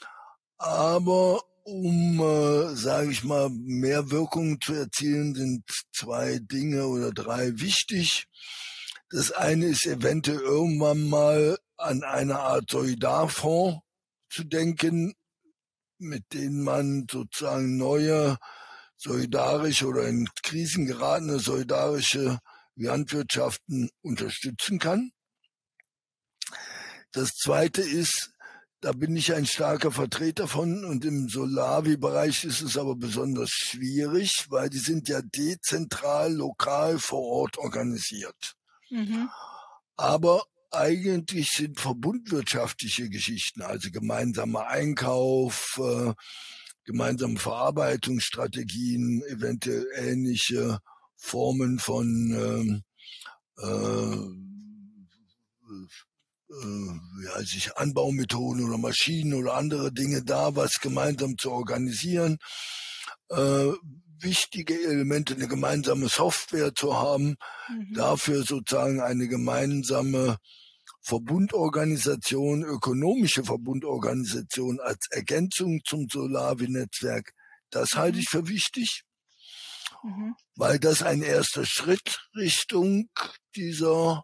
Speaker 3: Aber um, äh, sage ich mal, mehr Wirkung zu erzielen, sind zwei Dinge oder drei wichtig. Das eine ist eventuell irgendwann mal an eine Art Solidarfonds zu denken, mit denen man sozusagen neue solidarische oder in Krisen geratene solidarische Landwirtschaften unterstützen kann. Das zweite ist, da bin ich ein starker Vertreter von und im Solavi-Bereich ist es aber besonders schwierig, weil die sind ja dezentral, lokal vor Ort organisiert. Mhm. Aber eigentlich sind verbundwirtschaftliche Geschichten, also gemeinsamer Einkauf, äh, gemeinsame Verarbeitungsstrategien, eventuell ähnliche Formen von ähm, äh, äh, ja, sich Anbaumethoden oder Maschinen oder andere Dinge da, was gemeinsam zu organisieren. Äh, wichtige Elemente, eine gemeinsame Software zu haben, mhm. dafür sozusagen eine gemeinsame Verbundorganisation, ökonomische Verbundorganisation als Ergänzung zum Solavi-Netzwerk, das mhm. halte ich für wichtig, mhm. weil das ein erster Schritt Richtung dieser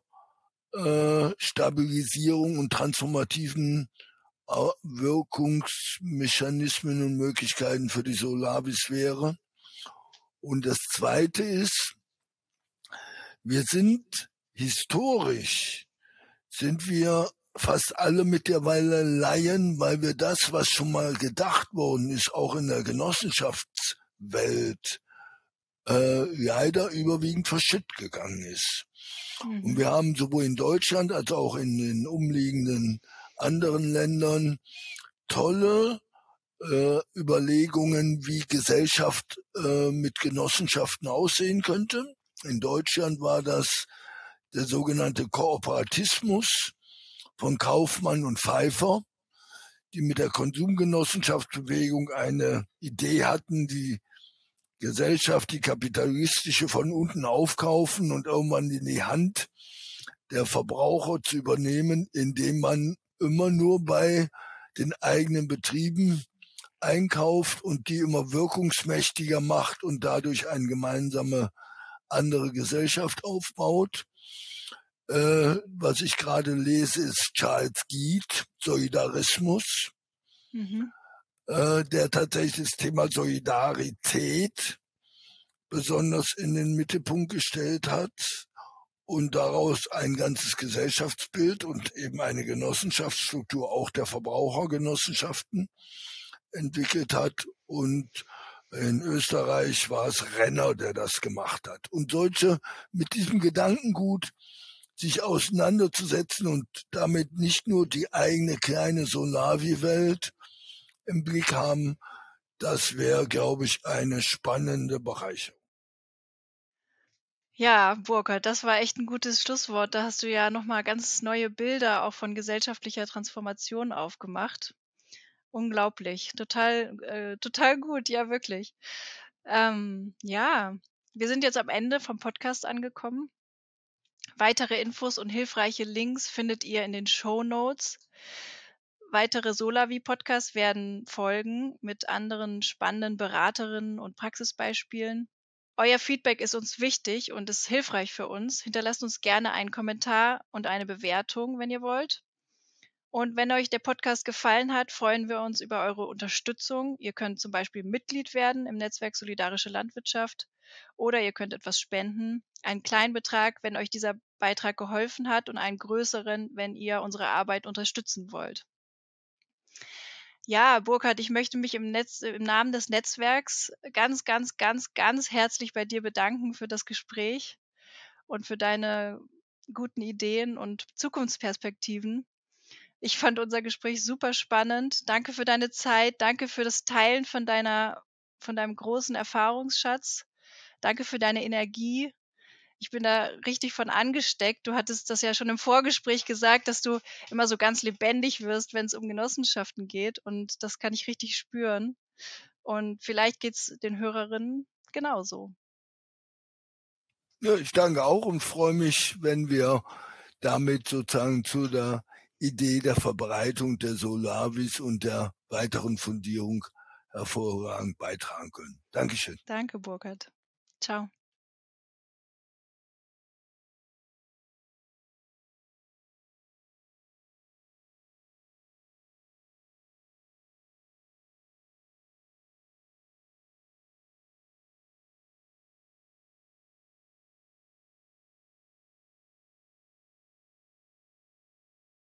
Speaker 3: äh, Stabilisierung und transformativen äh, Wirkungsmechanismen und Möglichkeiten für die Solavis wäre. Und das Zweite ist, wir sind historisch sind wir fast alle mittlerweile Laien, weil wir das, was schon mal gedacht worden ist, auch in der Genossenschaftswelt, äh, leider überwiegend verschütt gegangen ist. Mhm. Und wir haben sowohl in Deutschland als auch in den umliegenden anderen Ländern tolle äh, Überlegungen, wie Gesellschaft äh, mit Genossenschaften aussehen könnte. In Deutschland war das der sogenannte Kooperatismus von Kaufmann und Pfeiffer, die mit der Konsumgenossenschaftsbewegung eine Idee hatten, die Gesellschaft, die kapitalistische von unten aufkaufen und irgendwann in die Hand der Verbraucher zu übernehmen, indem man immer nur bei den eigenen Betrieben einkauft und die immer wirkungsmächtiger macht und dadurch eine gemeinsame andere Gesellschaft aufbaut. Äh, was ich gerade lese, ist Charles Gied, Solidarismus, mhm. Äh, der tatsächlich das Thema Solidarität besonders in den Mittelpunkt gestellt hat und daraus ein ganzes Gesellschaftsbild und eben eine Genossenschaftsstruktur auch der Verbrauchergenossenschaften entwickelt hat und in Österreich war es Renner, der das gemacht hat. Und solche mit diesem Gedankengut sich auseinanderzusetzen und damit nicht nur die eigene kleine Solavi-Welt im Blick haben, das wäre, glaube ich, eine spannende Bereicherung.
Speaker 2: Ja, Burkhard, das war echt ein gutes Schlusswort. Da hast du ja nochmal ganz neue Bilder auch von gesellschaftlicher Transformation aufgemacht. Unglaublich. Total, äh, total gut, ja, wirklich. Ähm, ja, wir sind jetzt am Ende vom Podcast angekommen. Weitere Infos und hilfreiche Links findet ihr in den Show Notes. Weitere Solavi-Podcasts werden folgen mit anderen spannenden Beraterinnen und Praxisbeispielen. Euer Feedback ist uns wichtig und ist hilfreich für uns. Hinterlasst uns gerne einen Kommentar und eine Bewertung, wenn ihr wollt. Und wenn euch der Podcast gefallen hat, freuen wir uns über eure Unterstützung. Ihr könnt zum Beispiel Mitglied werden im Netzwerk Solidarische Landwirtschaft oder ihr könnt etwas spenden. Einen kleinen Betrag, wenn euch dieser Beitrag geholfen hat und einen größeren, wenn ihr unsere Arbeit unterstützen wollt. Ja, Burkhard, ich möchte mich im, Netz, im Namen des Netzwerks ganz, ganz, ganz, ganz herzlich bei dir bedanken für das Gespräch und für deine guten Ideen und Zukunftsperspektiven. Ich fand unser Gespräch super spannend. Danke für deine Zeit. Danke für das Teilen von deiner, von deinem großen Erfahrungsschatz. Danke für deine Energie. Ich bin da richtig von angesteckt. Du hattest das ja schon im Vorgespräch gesagt, dass du immer so ganz lebendig wirst, wenn es um Genossenschaften geht. Und das kann ich richtig spüren. Und vielleicht geht es den Hörerinnen genauso.
Speaker 3: Ja, ich danke auch und freue mich, wenn wir damit sozusagen zu der Idee der Verbreitung der Solavis und der weiteren Fundierung hervorragend beitragen können. Dankeschön.
Speaker 2: Danke, Burkhard. Ciao.